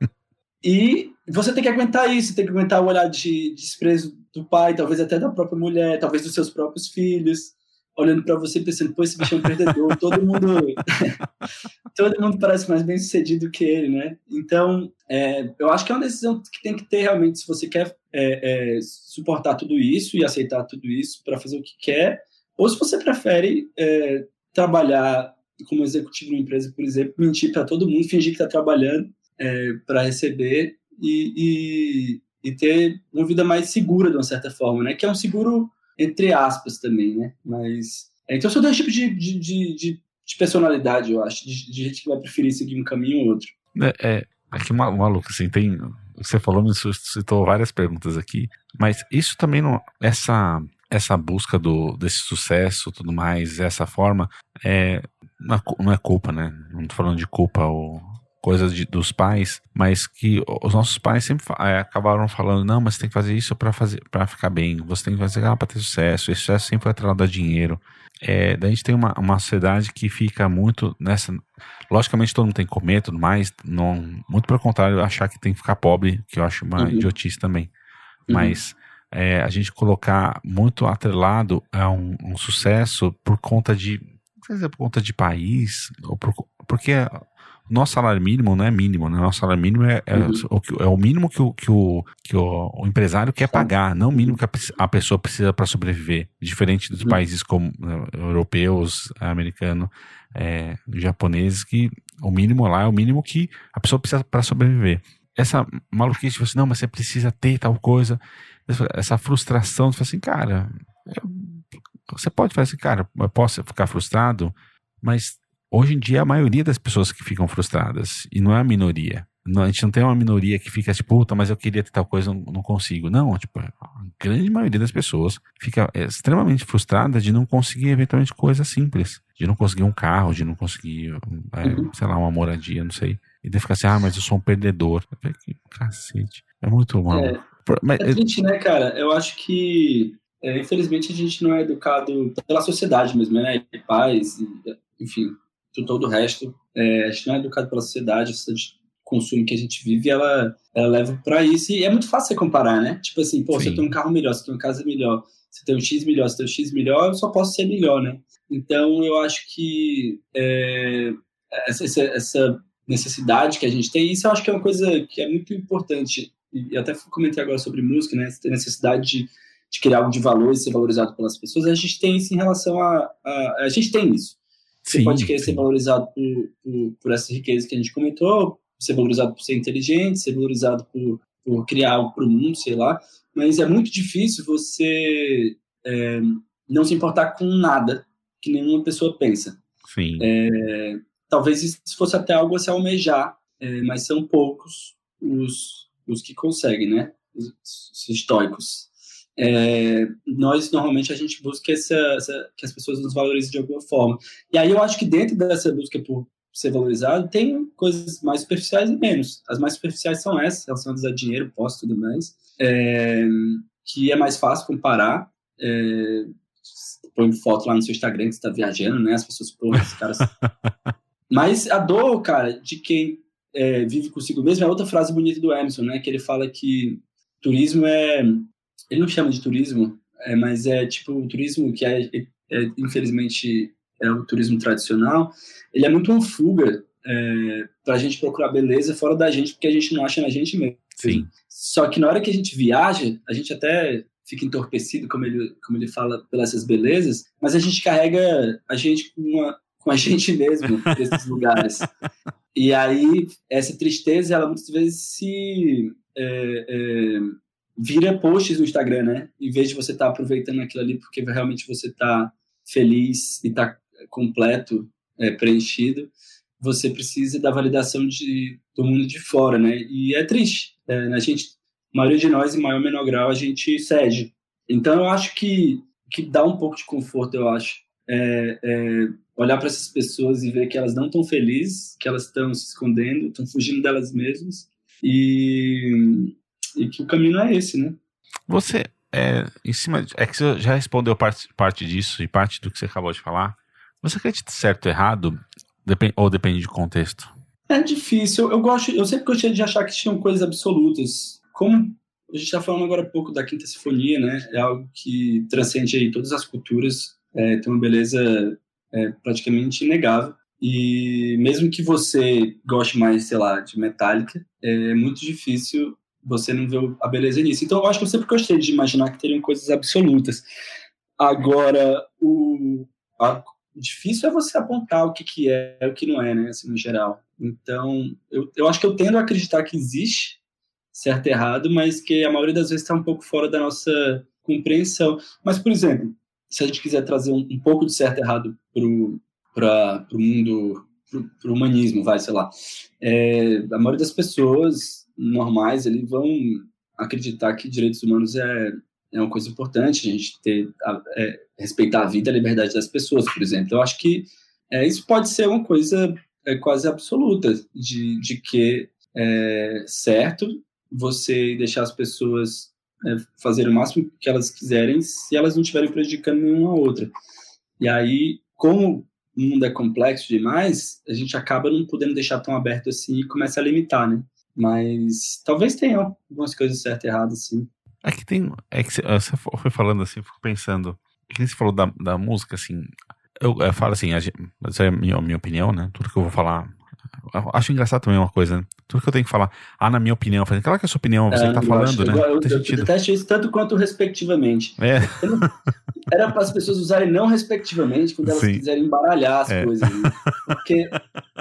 Speaker 2: e você tem que aguentar isso, tem que aguentar o olhar de, de desprezo do pai, talvez até da própria mulher, talvez dos seus próprios filhos olhando para você pensando, pô, esse bicho é um perdedor, todo mundo todo mundo parece mais bem sucedido que ele, né? Então, é, eu acho que é uma decisão que tem que ter realmente, se você quer é, é, suportar tudo isso e aceitar tudo isso para fazer o que quer, ou se você prefere é, trabalhar como executivo de uma empresa, por exemplo, mentir para todo mundo, fingir que está trabalhando é, para receber e, e, e ter uma vida mais segura, de uma certa forma, né? Que é um seguro entre aspas também, né? Mas. É, então são dois tipos de, de, de, de, personalidade, eu acho, de, de, gente que vai preferir seguir um caminho ou outro.
Speaker 1: É, é, é que maluco, assim, tem. Você falou, me suscitou várias perguntas aqui, mas isso também não. Essa, essa busca do, desse sucesso tudo mais, essa forma, é, não é culpa, né? Não tô falando de culpa ou coisas de, dos pais, mas que os nossos pais sempre é, acabaram falando, não, mas você tem que fazer isso para fazer para ficar bem, você tem que fazer aquilo para ter sucesso, esse sucesso sempre vai atrelado a dinheiro. É, daí a gente tem uma, uma sociedade que fica muito nessa. Logicamente todo mundo tem que comer tudo mais, não, muito pelo contrário, achar que tem que ficar pobre, que eu acho uma uhum. idiotice também. Uhum. Mas é, a gente colocar muito atrelado a um, um sucesso por conta de. Não sei se é por conta de país, ou por, porque nosso salário mínimo não é mínimo, né? Nosso salário mínimo é, é, uhum. o, é o, mínimo que o, que o, que o, empresário quer pagar, não o mínimo que a, a pessoa precisa para sobreviver. Diferente dos uhum. países como uh, europeus, americanos, é, japoneses, que o mínimo lá é o mínimo que a pessoa precisa para sobreviver. Essa maluquice, tipo assim, não, mas você precisa ter tal coisa, essa frustração, você fala assim, cara, eu, você pode falar assim, cara, eu posso ficar frustrado, mas Hoje em dia, a maioria das pessoas que ficam frustradas, e não é a minoria. Não, a gente não tem uma minoria que fica tipo, puta, mas eu queria ter tal coisa, não, não consigo. Não, tipo, a grande maioria das pessoas fica é, extremamente frustrada de não conseguir, eventualmente, coisas simples. De não conseguir um carro, de não conseguir, é, uhum. sei lá, uma moradia, não sei. E daí fica assim, ah, mas eu sou um perdedor. Que cacete. É muito mal.
Speaker 2: É, mas, é triste, né, cara? Eu acho que, é, infelizmente, a gente não é educado pela sociedade mesmo, né? E pais, e, enfim, todo o resto. É, a gente não é educado pela sociedade, a sociedade de consumo que a gente vive, ela, ela leva para isso. E é muito fácil você comparar, né? Tipo assim, pô, Sim. você tem um carro melhor, você tem uma casa melhor, você tem um X melhor, você tem um X melhor, eu só posso ser melhor, né? Então, eu acho que é, essa, essa necessidade que a gente tem, isso eu acho que é uma coisa que é muito importante. E até comentei agora sobre música, né? Você tem necessidade de, de criar algo de valor e ser valorizado pelas pessoas. A gente tem isso em relação a. A, a gente tem isso. Você sim, pode querer sim. ser valorizado por, por, por, essa riqueza que a gente comentou, ser valorizado por ser inteligente, ser valorizado por, por criar algo para o mundo, sei lá. Mas é muito difícil você é, não se importar com nada que nenhuma pessoa pensa.
Speaker 1: Sim.
Speaker 2: É, talvez isso fosse até algo a se almejar, é, mas são poucos os, os que conseguem, né? Os, os estoicos é, nós normalmente a gente busca essa, essa, que as pessoas nos valorizem de alguma forma. E aí eu acho que dentro dessa busca por ser valorizado, tem coisas mais superficiais e menos. As mais superficiais são essas, relacionadas a dinheiro, posto e tudo mais, é, que é mais fácil comparar. É, põe foto lá no seu Instagram que você está viajando, né? As pessoas, pô, esses caras. Mas a dor, cara, de quem é, vive consigo mesmo é outra frase bonita do Emerson, né? Que ele fala que turismo é ele não chama de turismo, é, mas é tipo o turismo que é, é, infelizmente é o turismo tradicional, ele é muito uma fuga é, para a gente procurar beleza fora da gente, porque a gente não acha na gente mesmo.
Speaker 1: Sim.
Speaker 2: Só que na hora que a gente viaja, a gente até fica entorpecido, como ele, como ele fala, pelas essas belezas, mas a gente carrega a gente com, uma, com a gente mesmo nesses lugares. E aí, essa tristeza, ela muitas vezes se é, é, vira posts no Instagram, né? Em vez de você estar tá aproveitando aquilo ali porque realmente você está feliz e está completo, é, preenchido, você precisa da validação de, do mundo de fora, né? E é triste. É, a gente, a maioria de nós, em maior ou menor grau, a gente cede. Então, eu acho que, que dá um pouco de conforto, eu acho. É, é, olhar para essas pessoas e ver que elas não estão felizes, que elas estão se escondendo, estão fugindo delas mesmas. E, e que o caminho é esse, né?
Speaker 1: Você, é, em cima, de, é que você já respondeu parte, parte disso e parte do que você acabou de falar. Você acredita certo ou errado? Depend, ou depende de contexto?
Speaker 2: É difícil. Eu, gosto, eu sempre gostei de achar que tinham coisas absolutas. Como a gente está falando agora há pouco da Quinta Sinfonia, né? É algo que transcende aí todas as culturas, é, tem uma beleza é, praticamente inegável. E mesmo que você goste mais, sei lá, de Metallica, é muito difícil você não vê a beleza nisso. Então, eu acho que eu sempre gostei de imaginar que teriam coisas absolutas. Agora, o a, difícil é você apontar o que, que é e o que não é, né, assim, no geral. Então, eu, eu acho que eu tendo a acreditar que existe certo e errado, mas que a maioria das vezes está um pouco fora da nossa compreensão. Mas, por exemplo, se a gente quiser trazer um, um pouco de certo e errado para o mundo, para o humanismo, vai, sei lá. É, a maioria das pessoas normais eles vão acreditar que direitos humanos é, é uma coisa importante, a gente ter, é, respeitar a vida e a liberdade das pessoas, por exemplo. Eu acho que é, isso pode ser uma coisa é, quase absoluta de, de que é certo você deixar as pessoas é, fazerem o máximo que elas quiserem se elas não estiverem prejudicando nenhuma outra. E aí, como o mundo é complexo demais, a gente acaba não podendo deixar tão aberto assim e começa a limitar, né? Mas talvez tenha algumas coisas certas e erradas, sim.
Speaker 1: É que tem. É que você foi falando assim, eu fico pensando. Que você falou da, da música, assim. Eu, eu falo assim, essa é a minha, minha opinião, né? Tudo que eu vou falar acho engraçado também uma coisa, né? Tudo que eu tenho que falar, ah, na minha opinião, eu falei, claro que é a sua opinião, você é, que tá falando, né?
Speaker 2: Eu, eu, eu, eu detesto isso tanto quanto respectivamente. É. Era para as pessoas usarem não respectivamente quando elas Sim. quiserem embaralhar as é. coisas. Né? Porque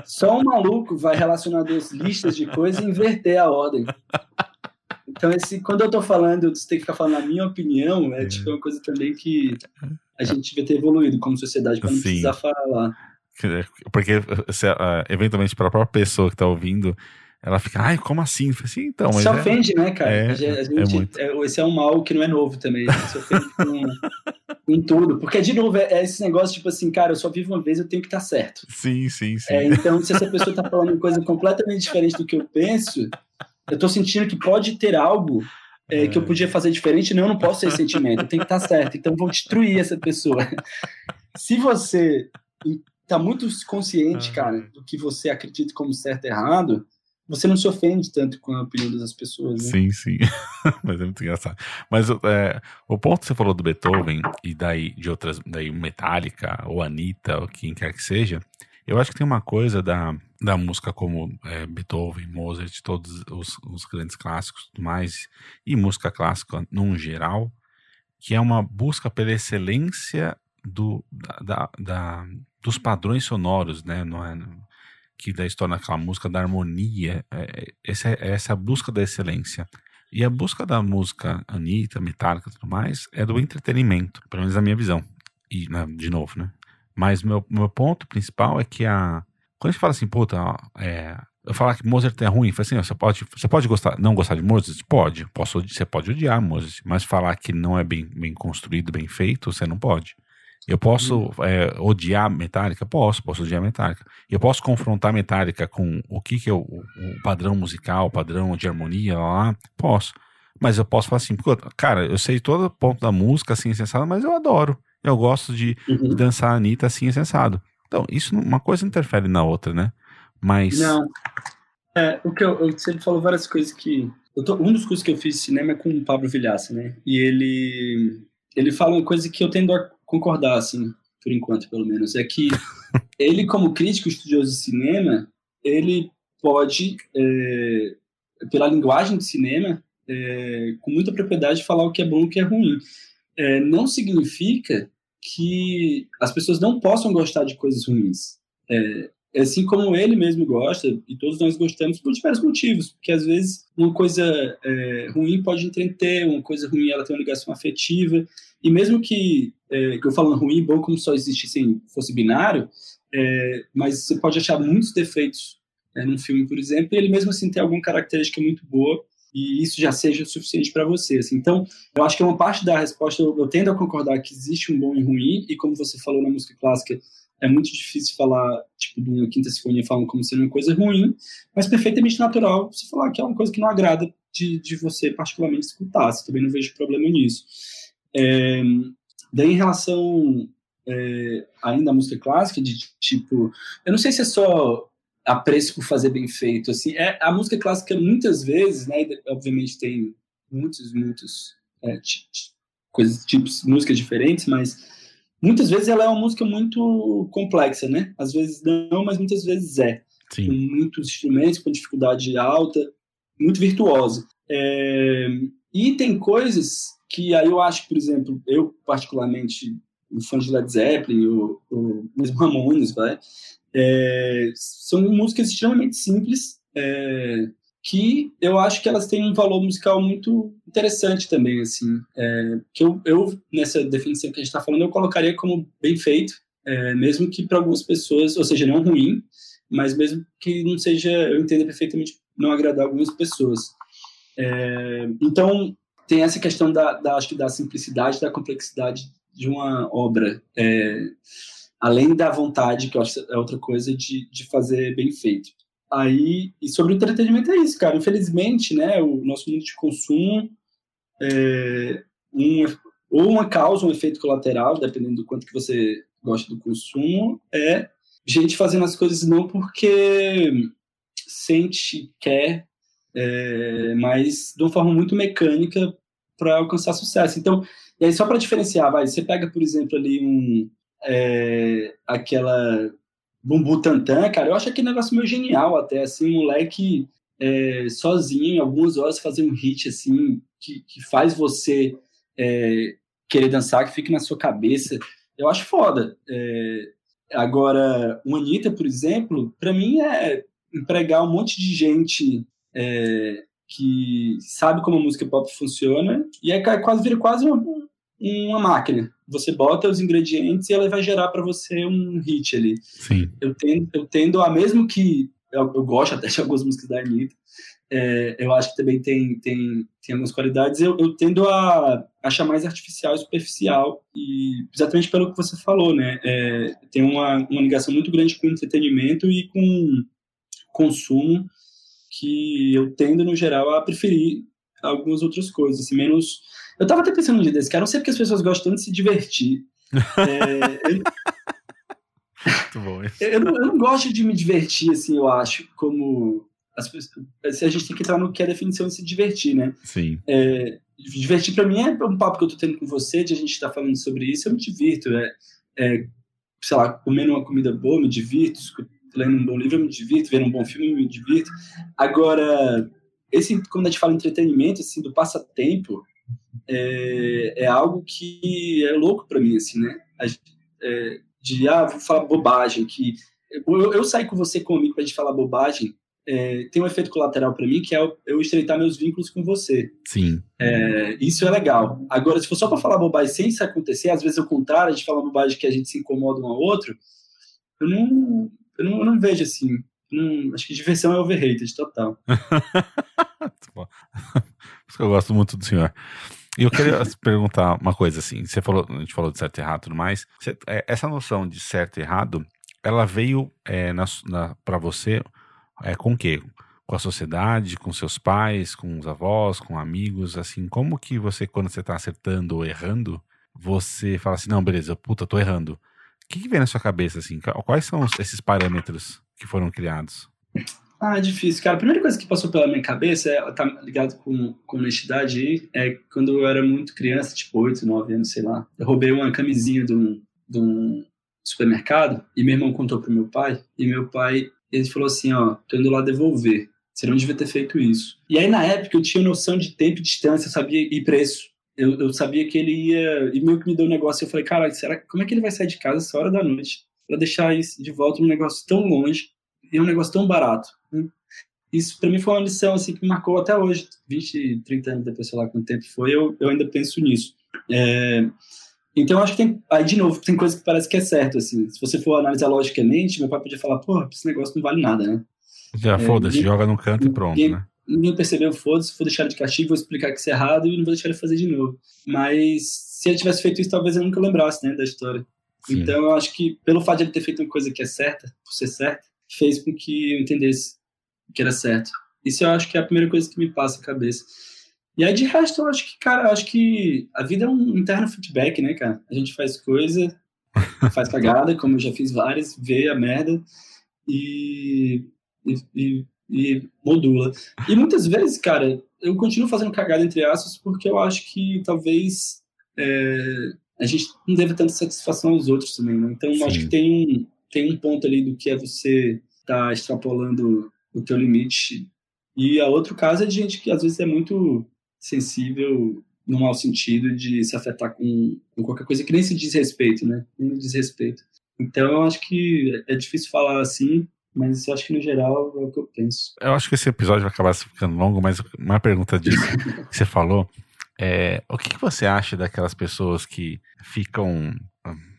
Speaker 2: só um maluco vai relacionar duas listas de coisas e inverter a ordem. Então, esse, quando eu tô falando, você tem que ficar falando a minha opinião, é, é. tipo uma coisa também que a gente devia ter evoluído como sociedade para não Sim. precisar falar.
Speaker 1: Porque se, uh, eventualmente para a própria pessoa que está ouvindo, ela fica, ai, como assim? assim então,
Speaker 2: se é ofende, é, né, cara? É, a gente, é, é esse é um mal que não é novo também. Se ofende com, com, tudo. Porque, de novo, é, esse negócio, tipo assim, cara, eu só vivo uma vez, eu tenho que estar tá certo.
Speaker 1: Sim, sim, sim.
Speaker 2: então, se essa pessoa está falando coisa completamente diferente do que eu penso, eu estou sentindo que pode ter algo é, que eu podia fazer diferente, não, eu não posso ter esse sentimento, eu tenho que estar tá certo, então vou destruir essa pessoa. Se você tá muito consciente, cara, do que você acredita como certo e errado, você não se ofende tanto com a opinião das pessoas, né?
Speaker 1: Sim, sim. Mas é muito engraçado. Mas é, o ponto que você falou do Beethoven e daí de outras, daí Metallica ou Anitta ou quem quer que seja, eu acho que tem uma coisa da, da música como é, Beethoven, Mozart, todos os, os grandes clássicos mais, e música clássica num geral, que é uma busca pela excelência do, da, da, da dos padrões sonoros, né? Não é, que daí se torna aquela música da harmonia. É, essa, é, essa é busca da excelência. E a busca da música Anitta, Metallica e tudo mais é do entretenimento, pelo menos na minha visão. E, né, de novo, né? Mas meu, meu ponto principal é que a. Quando a gente fala assim, puta, é, eu falar que Mozart é ruim, assim, você pode, você pode gostar, não gostar de Mozart? Pode. Posso, você pode odiar Mozart, mas falar que não é bem, bem construído, bem feito, você não pode. Eu posso uhum. é, odiar Metallica? Posso, posso odiar Metallica. Eu posso confrontar Metallica com o que, que é o, o padrão musical, o padrão de harmonia lá? Posso. Mas eu posso falar assim, cara, eu sei todo ponto da música assim, sensado, mas eu adoro. Eu gosto de, uhum. dançar a Anitta assim, sensado. Então, isso, uma coisa interfere na outra, né? Mas.
Speaker 2: Não. É, o que eu, eu, você falou várias coisas que. Tô, um dos cursos que eu fiz de cinema é com o Pablo Vilhaça, né? E ele. Ele fala uma coisa que eu tendo a concordar, assim, por enquanto, pelo menos, é que ele, como crítico estudioso de cinema, ele pode, é, pela linguagem de cinema, é, com muita propriedade, falar o que é bom e o que é ruim. É, não significa que as pessoas não possam gostar de coisas ruins. É, assim como ele mesmo gosta, e todos nós gostamos por diversos motivos, porque às vezes uma coisa é, ruim pode entreter, uma coisa ruim ela tem uma ligação afetiva, e mesmo que, é, que eu falando ruim e bom como só existisse, fosse binário, é, mas você pode achar muitos defeitos é, num filme, por exemplo, e ele mesmo assim tem alguma característica muito boa, e isso já seja o suficiente para você. Assim. Então, eu acho que uma parte da resposta, eu, eu tendo a concordar que existe um bom e ruim, e como você falou na música clássica, é muito difícil falar, tipo, de uma quinta sinfonia falando como sendo uma coisa ruim, mas perfeitamente natural você falar que é uma coisa que não agrada de, de você particularmente escutar. Você também não vejo problema nisso. É, daí, em relação é, ainda à música clássica, de tipo, eu não sei se é só apreço por fazer bem feito, assim, é, a música clássica muitas vezes, né, obviamente tem muitos, muitos é, coisas, tipos, músicas diferentes, mas muitas vezes ela é uma música muito complexa, né? Às vezes não, mas muitas vezes é. Sim. Com muitos instrumentos, com dificuldade alta, muito virtuosa. É... E tem coisas que aí eu acho, por exemplo, eu particularmente, um fã de Led Zeppelin, ou mesmo Ramones, vai, é... são músicas extremamente simples, é... que eu acho que elas têm um valor musical muito interessante também, assim, é, que eu, eu, nessa definição que a gente está falando, eu colocaria como bem feito, é, mesmo que para algumas pessoas, ou seja, não ruim, mas mesmo que não seja, eu entenda perfeitamente não agradar algumas pessoas. É, então, tem essa questão da, da, acho que da simplicidade, da complexidade de uma obra, é, além da vontade, que eu acho é outra coisa, de, de fazer bem feito. Aí, e sobre o entretenimento é isso, cara. Infelizmente, né, o nosso mundo de consumo é um, ou uma causa, um efeito colateral, dependendo do quanto que você gosta do consumo, é gente fazendo as coisas não porque sente, quer, é, mas de uma forma muito mecânica para alcançar sucesso. Então, e aí só para diferenciar, vai, você pega, por exemplo, ali um é, aquela Bumbu Tantan, cara, eu acho aquele negócio meio genial até, assim, um moleque é, sozinho, em algumas horas, fazer um hit, assim, que, que faz você é, querer dançar, que fica na sua cabeça. Eu acho foda. É, agora, o Anitta, por exemplo, para mim é empregar um monte de gente é, que sabe como a música pop funciona e é quase vira quase uma, uma máquina. Você bota os ingredientes e ela vai gerar para você um hit ali.
Speaker 1: Sim.
Speaker 2: Eu tendo, eu tendo a mesmo que eu, eu gosto até de algumas músicas da Anitta, é, eu acho que também tem, tem, tem algumas qualidades. Eu, eu tendo a achar mais artificial e superficial, e exatamente pelo que você falou, né? É, tem uma, uma ligação muito grande com entretenimento e com consumo, que eu tendo, no geral, a preferir algumas outras coisas, assim, menos eu tava até pensando no dia desse, cara, não sei porque as pessoas gostam de se divertir. é, eu... Muito bom isso. Eu, não, eu não gosto de me divertir, assim, eu acho, como as pessoas, a gente tem que entrar no que é a definição de se divertir, né?
Speaker 1: Sim.
Speaker 2: É, divertir para mim é um papo que eu tô tendo com você, de a gente estar tá falando sobre isso, eu me divirto. É, é, sei lá, comendo uma comida boa, me divirto, lendo um bom livro, eu me divirto, vendo um bom filme, eu me divirto. Agora, esse, quando a gente fala entretenimento, assim, do passatempo, é, é algo que é louco para mim, assim, né? É, de, ah, vou falar bobagem, que eu, eu sair com você comigo pra gente falar bobagem, é, tem um efeito colateral para mim, que é eu estreitar meus vínculos com você.
Speaker 1: Sim.
Speaker 2: É, isso é legal. Agora, se for só para falar bobagem sem isso acontecer, às vezes é o contrário, a gente fala bobagem que a gente se incomoda um ao outro, eu não, eu não, eu não vejo assim. Não, acho que diversão é overrated, total.
Speaker 1: eu gosto muito do senhor. E eu queria perguntar uma coisa assim. Você falou, a gente falou de certo e errado e tudo mais. Você, é, essa noção de certo e errado, ela veio é, para você é, com o quê? Com a sociedade, com seus pais, com os avós, com amigos, assim, como que você, quando você está acertando ou errando, você fala assim, não, beleza, puta, tô errando. O que, que vem na sua cabeça, assim? Quais são esses parâmetros que foram criados?
Speaker 2: Ah, é difícil, cara. A primeira coisa que passou pela minha cabeça, é, tá ligado com, com honestidade é quando eu era muito criança, tipo 8, 9 anos, sei lá, eu roubei uma camisinha de um, de um supermercado e meu irmão contou pro meu pai, e meu pai, ele falou assim, ó, tô indo lá devolver. Você não devia ter feito isso. E aí, na época, eu tinha noção de tempo e distância, eu sabia e preço. Eu, eu sabia que ele ia. E meio que me deu um negócio. Eu falei, cara, será, como é que ele vai sair de casa essa hora da noite para deixar isso de volta um negócio tão longe e um negócio tão barato? Isso para mim foi uma lição assim que me marcou até hoje, 20, 30 anos depois, sei lá quanto tempo foi, eu, eu ainda penso nisso. É, então acho que tem, aí de novo, tem coisa que parece que é certo, assim, se você for analisar logicamente, meu pai podia falar, pô, esse negócio não vale nada, né?
Speaker 1: Já, é, foda-se, joga no canto e pronto,
Speaker 2: ninguém,
Speaker 1: né?
Speaker 2: Ninguém percebeu, foda-se, vou deixar ele de castigo, vou explicar que isso é errado e não vou deixar ele fazer de novo. Mas se ele tivesse feito isso, talvez eu nunca lembrasse, né, da história. Sim. Então eu acho que pelo fato de ele ter feito uma coisa que é certa, por ser certa, fez com que eu entendesse que era certo. Isso eu acho que é a primeira coisa que me passa a cabeça. E aí, de resto, eu acho que, cara, eu acho que a vida é um interno feedback, né, cara? A gente faz coisa, faz cagada, como eu já fiz várias, vê a merda e, e, e, e modula. E muitas vezes, cara, eu continuo fazendo cagada entre aspas porque eu acho que talvez é, a gente não deve tanta satisfação aos outros também, né? Então, eu acho que tem um, tem um ponto ali do que é você estar tá extrapolando o teu limite. E a outro caso é de gente que às vezes é muito sensível no mau sentido de se afetar com, com qualquer coisa que nem se diz respeito, né? Nem diz respeito. Então eu acho que é difícil falar assim, Mas eu acho que no geral é o que eu penso.
Speaker 1: Eu acho que esse episódio vai acabar ficando longo, mas uma pergunta disso que você falou é o que, que você acha daquelas pessoas que ficam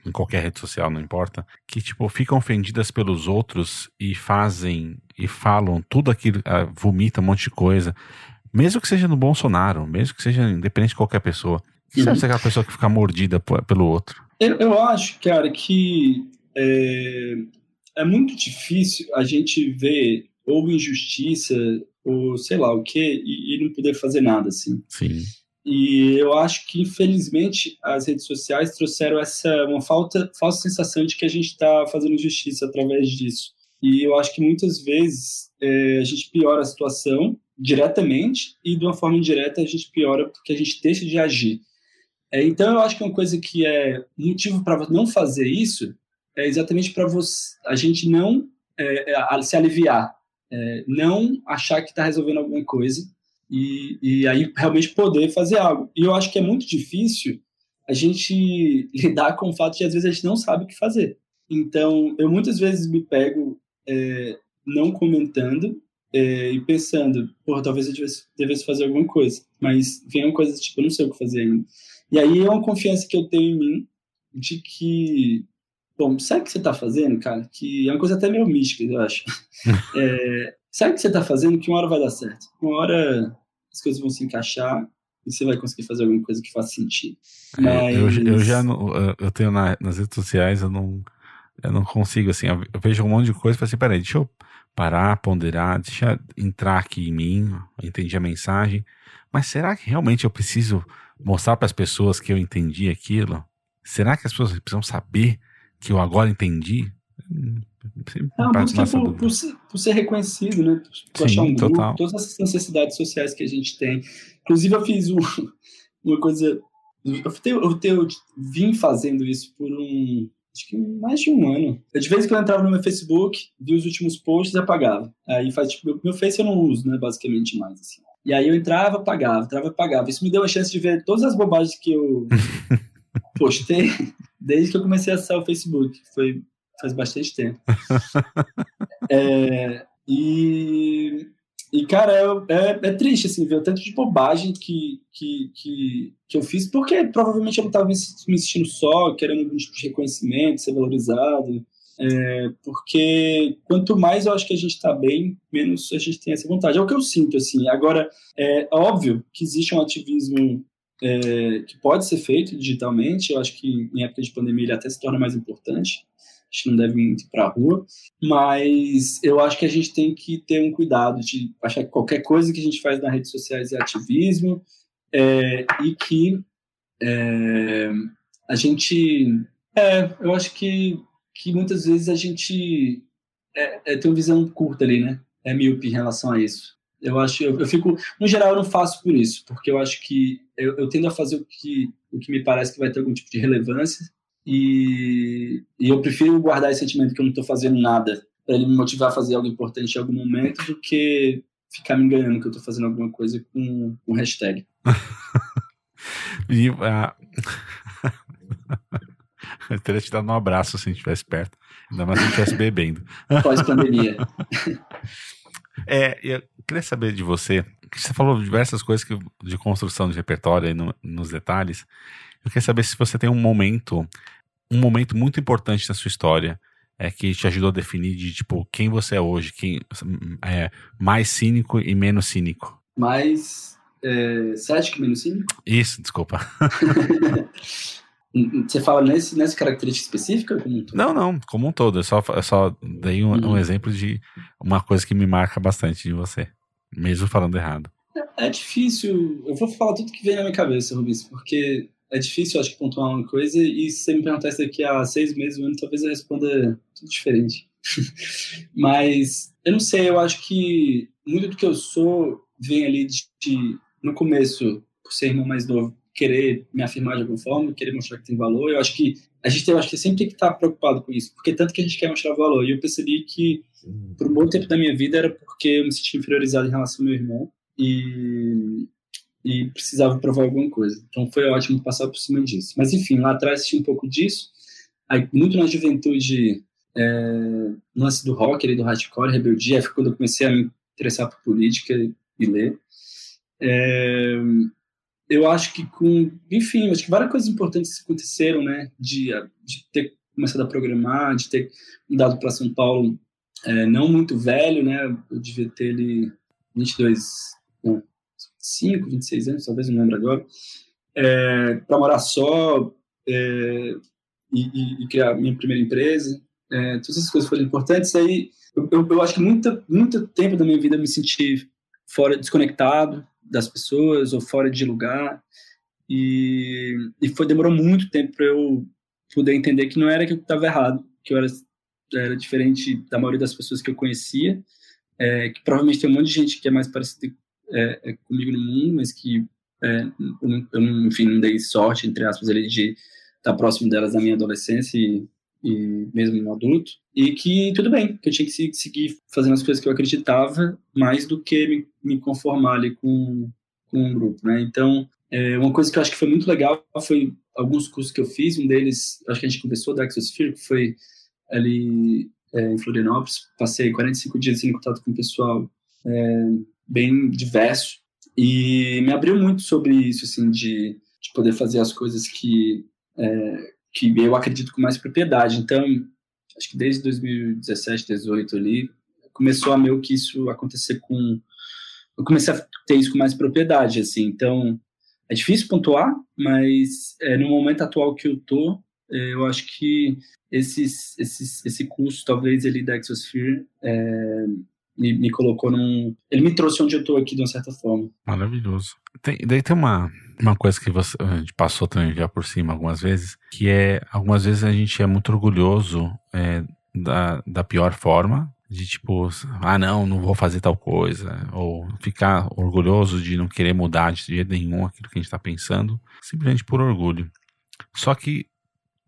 Speaker 1: em qualquer rede social, não importa, que tipo ficam ofendidas pelos outros e fazem e falam tudo aquilo, uh, vomitam um monte de coisa, mesmo que seja no Bolsonaro, mesmo que seja independente de qualquer pessoa. Que uhum. você acha daquela pessoa que fica mordida pelo outro?
Speaker 2: Eu, eu acho, cara, que é, é muito difícil a gente ver ou injustiça ou sei lá o que e, e não poder fazer nada assim.
Speaker 1: Sim.
Speaker 2: E eu acho que, infelizmente, as redes sociais trouxeram essa uma falta, falsa sensação de que a gente está fazendo justiça através disso. E eu acho que muitas vezes é, a gente piora a situação diretamente e, de uma forma indireta, a gente piora porque a gente deixa de agir. É, então, eu acho que uma coisa que é motivo para não fazer isso é exatamente para a gente não é, é se aliviar, é, não achar que está resolvendo alguma coisa e, e aí realmente poder fazer algo. E eu acho que é muito difícil a gente lidar com o fato de às vezes a gente não sabe o que fazer. Então, eu muitas vezes me pego é, não comentando é, e pensando, porra, talvez eu devesse, devesse, fazer alguma coisa, mas vem uma coisa tipo, eu não sei o que fazer ainda. E aí é uma confiança que eu tenho em mim de que, bom, sabe o que você está fazendo, cara? Que é uma coisa até meio mística, eu acho. é, sabe o que você está fazendo que uma hora vai dar certo. Uma hora as coisas vão se encaixar e você vai conseguir fazer alguma coisa que faça sentido.
Speaker 1: Mas... É, eu, eu, já não, eu tenho na, nas redes sociais, eu não, eu não consigo, assim, eu, vejo um monte de coisa e falo assim, peraí, deixa eu parar, ponderar, deixa entrar aqui em mim, entendi a mensagem, mas será que realmente eu preciso mostrar para as pessoas que eu entendi aquilo? Será que as pessoas precisam saber que eu agora entendi?
Speaker 2: Não, porque por, por, ser, por, ser, reconhecido, né? Por Sim, achar um grupo, total. todas essas necessidades sociais que a gente tem. Inclusive, eu fiz um, uma coisa. Eu, tenho, eu, tenho, eu vim fazendo isso por um. Acho que mais de um ano. Eu, de vez em quando eu entrava no meu Facebook, via os últimos posts e apagava. Aí faz, tipo, meu, meu Face eu não uso, né? Basicamente mais. Assim. E aí eu entrava, apagava, entrava, apagava. Isso me deu a chance de ver todas as bobagens que eu postei desde que eu comecei a acessar o Facebook. Foi faz bastante tempo. é, e, e, cara, é, é, é, triste, assim, ver o tanto de bobagem que, que, que, que eu fiz, porque provavelmente eu não estava me, me sentindo só, querendo algum tipo de reconhecimento, ser valorizado. É, porque quanto mais eu acho que a gente está bem, menos a gente tem essa vontade. É o que eu sinto, assim. Agora, é óbvio que existe um ativismo é, que pode ser feito digitalmente. Eu acho que em época de pandemia ele até se torna mais importante a gente não deve ir para a rua, mas eu acho que a gente tem que ter um cuidado de achar que qualquer coisa que a gente faz nas redes sociais é ativismo é, e que é, a gente. É, eu acho que, que muitas vezes a gente é, é tem uma visão curta ali, né? É míope em relação a isso. Eu acho, eu, eu, fico, no geral, eu não faço por isso, porque eu acho que eu, eu tendo a fazer o que, o que me parece que vai ter algum tipo de relevância e, e eu prefiro guardar esse sentimento que eu não estou fazendo nada para ele me motivar a fazer algo importante em algum momento do que ficar me enganando que eu estou fazendo alguma coisa com um hashtag.
Speaker 1: e, uh... eu teria te dado um abraço se a gente estivesse perto, ainda mais se a gente estivesse bebendo.
Speaker 2: Pós-pandemia.
Speaker 1: é, queria saber de você, você falou diversas coisas que, de construção de repertório aí no, nos detalhes. Eu queria saber se você tem um momento um momento muito importante na sua história é que te ajudou a definir de tipo quem você é hoje, quem é mais cínico e menos cínico.
Speaker 2: Mais é, cético e menos cínico?
Speaker 1: Isso, desculpa.
Speaker 2: Você fala nesse, nessa característica específica? Como um
Speaker 1: não, não, como um todo. Eu só, eu só dei um, um, uhum. exemplo de uma coisa que me marca bastante de você, mesmo falando errado.
Speaker 2: É, é difícil. Eu vou falar tudo que vem na minha cabeça, Rubens, porque é difícil, acho que, pontuar uma coisa, e se você me perguntasse daqui a seis meses, um ano, talvez eu responda tudo diferente. Mas, eu não sei, eu acho que muito do que eu sou vem ali de, de, no começo, por ser irmão mais novo, querer me afirmar de alguma forma, querer mostrar que tem valor. Eu acho que a gente eu acho que sempre tem que estar preocupado com isso, porque tanto que a gente quer mostrar valor. E eu percebi que, por um bom tempo da minha vida, era porque eu me sentia inferiorizado em relação ao meu irmão. E e precisava provar alguma coisa. Então foi ótimo passar por cima disso. Mas enfim, lá atrás tinha um pouco disso. Aí, muito na juventude, é, no lance do rock, do hardcore, rebeldia, foi quando eu comecei a me interessar por política e ler. É, eu acho que com, enfim, acho que várias coisas importantes aconteceram, né, de, de ter começado a programar, de ter mudado para São Paulo, é, não muito velho, né, eu devia ter ele 22, não, 5, 26 anos, talvez, não lembro agora, é, para morar só é, e, e, e, criar minha primeira empresa, é, todas essas coisas foram importantes, aí eu, eu, eu acho que muito tempo da minha vida eu me senti fora, desconectado, das pessoas ou fora de lugar. E, e foi demorou muito tempo para eu poder entender que não era que eu estava errado, que eu era, era diferente da maioria das pessoas que eu conhecia, é, que provavelmente tem um monte de gente que é mais parecida é, é, comigo no mundo, mas que é, eu, não, eu enfim, não dei sorte, entre aspas, ali, de estar próximo delas na minha adolescência e, e mesmo no adulto, e que tudo bem, que eu tinha que seguir fazendo as coisas que eu acreditava mais do que me, me conformar ali com, com um grupo, né? Então, é, uma coisa que eu acho que foi muito legal foi alguns cursos que eu fiz, um deles, acho que a gente conversou da Exosphere, que foi ali é, em Florianópolis, passei 45 dias em contato com o pessoal é, bem diverso, e me abriu muito sobre isso, assim, de, de poder fazer as coisas que é, que eu acredito com mais propriedade. Então, acho que desde 2017, 2018 ali, começou a meio que isso acontecer com eu comecei a ter isso com mais propriedade, assim. Então, é difícil pontuar, mas é, no momento atual que eu tô, é, eu acho que esses, esses, esse curso, talvez, ele da Exosphere, é, me, me colocou num. Ele me trouxe onde eu estou aqui, de uma certa forma.
Speaker 1: Maravilhoso. Tem, daí tem uma, uma coisa que você, a gente passou também já por cima algumas vezes, que é, algumas vezes a gente é muito orgulhoso é, da, da pior forma, de tipo, ah não, não vou fazer tal coisa, ou ficar orgulhoso de não querer mudar de jeito nenhum aquilo que a gente está pensando, simplesmente por orgulho. Só que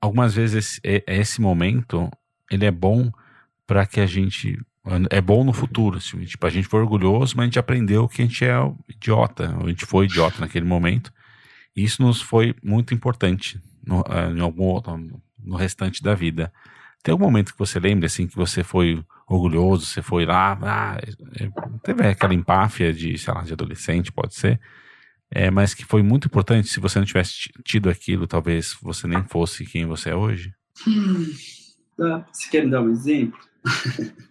Speaker 1: algumas vezes esse, esse momento ele é bom para que a gente é bom no futuro. Assim, tipo, a gente foi orgulhoso, mas a gente aprendeu que a gente é idiota. A gente foi idiota naquele momento. E isso nos foi muito importante no, eh, em algum outro, no restante da vida. Tem algum momento que você lembra assim que você foi orgulhoso, você foi lá, ah, é, teve aquela empáfia de, sei lá, de adolescente, pode ser, é, mas que foi muito importante. Se você não tivesse tido aquilo, talvez você nem fosse quem você é hoje.
Speaker 2: Hum, você quer me dar um exemplo?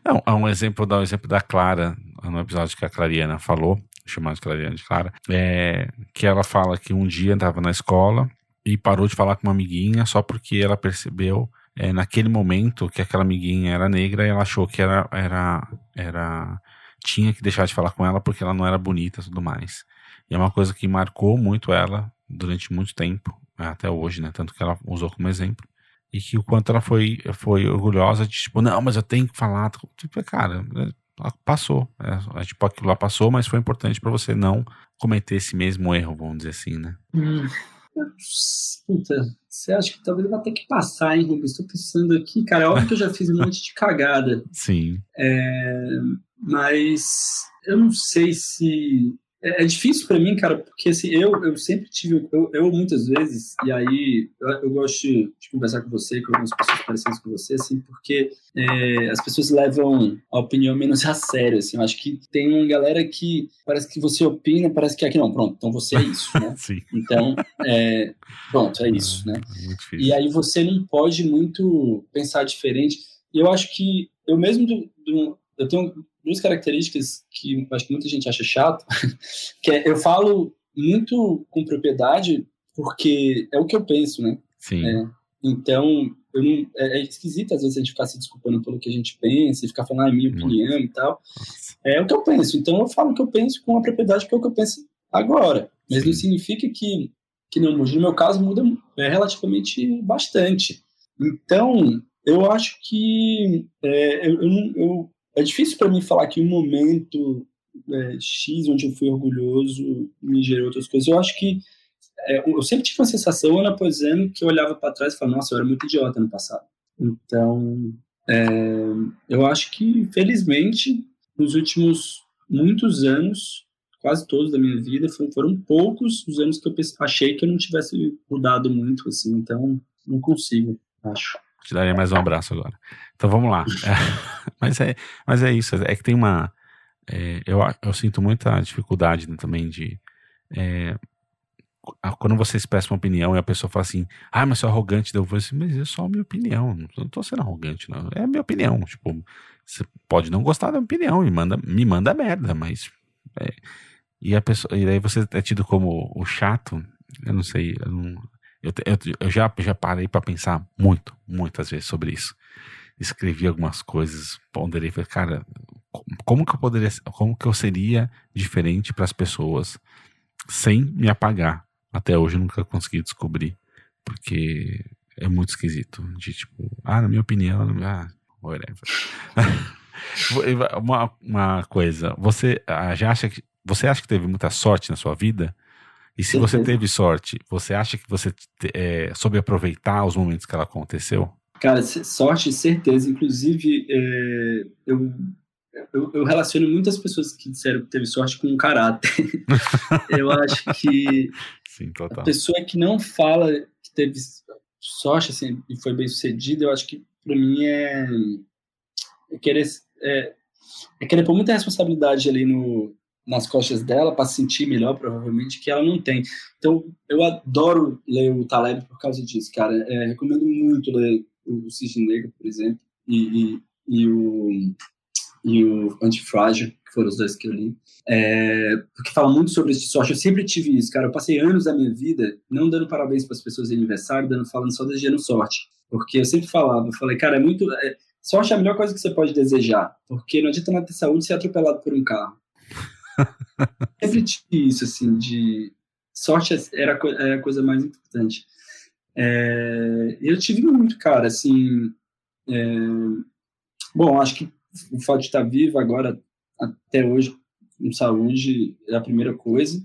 Speaker 1: Não, é um exemplo, dar um exemplo da Clara, no episódio que a Clariana falou, chamado de Clariana de Clara, é, que ela fala que um dia estava na escola e parou de falar com uma amiguinha só porque ela percebeu é, naquele momento que aquela amiguinha era negra e ela achou que era, era, era tinha que deixar de falar com ela porque ela não era bonita e tudo mais. E é uma coisa que marcou muito ela durante muito tempo, até hoje, né? Tanto que ela usou como exemplo e que o quanto ela foi, foi orgulhosa de, tipo, não, mas eu tenho que falar. Tipo, cara, é, passou. É, tipo, aquilo lá passou, mas foi importante para você não cometer esse mesmo erro, vamos dizer assim, né?
Speaker 2: Hum. Puta, você acha que talvez eu vou ter que passar, hein, Rubens? Estou pensando aqui, cara, é óbvio que eu já fiz um monte de cagada.
Speaker 1: Sim.
Speaker 2: É, mas eu não sei se é, é, difícil para mim, cara, porque assim, eu, eu sempre tive, eu, eu muitas vezes, e aí eu, eu gosto de, de, conversar com você, com algumas pessoas parecidas com você, assim, porque é, as pessoas levam a opinião menos a sério, assim, eu acho que tem uma galera que parece que você opina, parece que aqui não, pronto, então você é isso, né?
Speaker 1: Sim.
Speaker 2: Então, é, pronto, é isso, né?
Speaker 1: É
Speaker 2: e aí você não pode muito pensar diferente, e eu acho que eu mesmo, do, do, eu tenho duas características que acho que muita gente acha chato, que é eu falo muito com propriedade porque é o que eu penso, né?
Speaker 1: Sim.
Speaker 2: É, então, não, é, é, esquisito às vezes a gente ficar se desculpando pelo que a gente pensa e ficar falando, ah, minha opinião e tal. É o que eu penso. Então, eu falo o que eu penso com a propriedade porque é o que eu penso agora. Mas Sim. não significa que, que não mude. No meu caso, muda é, relativamente bastante. Então, eu acho que é, eu, eu, eu, é difícil para mim falar que um momento é, X onde eu fui orgulhoso me gerou outras coisas. Eu acho que é, eu sempre tive uma sensação, ano após ano, que eu olhava para trás e falava, nossa, eu era muito idiota no passado. Então, é, eu acho que, felizmente, nos últimos muitos anos, quase todos da minha vida, foram, foram poucos os anos que eu achei que eu não tivesse mudado muito, assim. Então, não consigo, acho.
Speaker 1: Te daria mais um abraço agora. Então vamos lá. É, mas, é, mas é isso. É que tem uma. É, eu, eu sinto muita dificuldade né, também de. É, quando você expressa uma opinião e a pessoa fala assim, ah, mas você é arrogante, eu vou assim, mas é só a minha opinião, não tô sendo arrogante, não. É a minha opinião. Tipo, você pode não gostar da minha opinião e manda, me manda merda, mas. É, e a pessoa. E aí você é tido como o chato, eu não sei, eu, não, eu, eu, eu já, já parei para pensar muito, muitas vezes sobre isso. Escrevi algumas coisas, ponderei, falei, cara, como que eu poderia, como que eu seria diferente para as pessoas sem me apagar? Até hoje eu nunca consegui descobrir, porque é muito esquisito. De tipo, ah, na minha opinião, ah, whatever. uma, uma coisa, você ah, já acha que você acha que teve muita sorte na sua vida? E se você teve sorte, você acha que você é, soube aproveitar os momentos que ela aconteceu?
Speaker 2: Cara, sorte, certeza. Inclusive, é, eu, eu, eu, relaciono muitas pessoas que disseram que teve sorte com caráter. eu acho que
Speaker 1: Sim,
Speaker 2: a pessoa que não fala que teve sorte assim, e foi bem sucedida, eu acho que para mim é, é querer é, é querer pôr muita responsabilidade ali no, nas costas dela para sentir melhor, provavelmente, que ela não tem. Então, eu adoro ler o Taleb por causa disso, cara. É, recomendo muito ler o Cisne Negro, por exemplo, e, e, e o, e o Antifrágil, que foram os dois que eu li. É, porque falam muito sobre esse sorte. Eu sempre tive isso, cara. Eu passei anos da minha vida não dando parabéns para as pessoas de aniversário, dando, falando só desejando sorte. Porque eu sempre falava, eu falei, cara, é muito. É, sorte é a melhor coisa que você pode desejar, porque não adianta nada ter saúde ser atropelado por um carro. Sempre tive isso, assim, de sorte era, a coisa mais importante. É, eu tive muito, cara, assim. É, bom, acho que o fato de estar vivo agora, até hoje, com saúde, é a primeira coisa.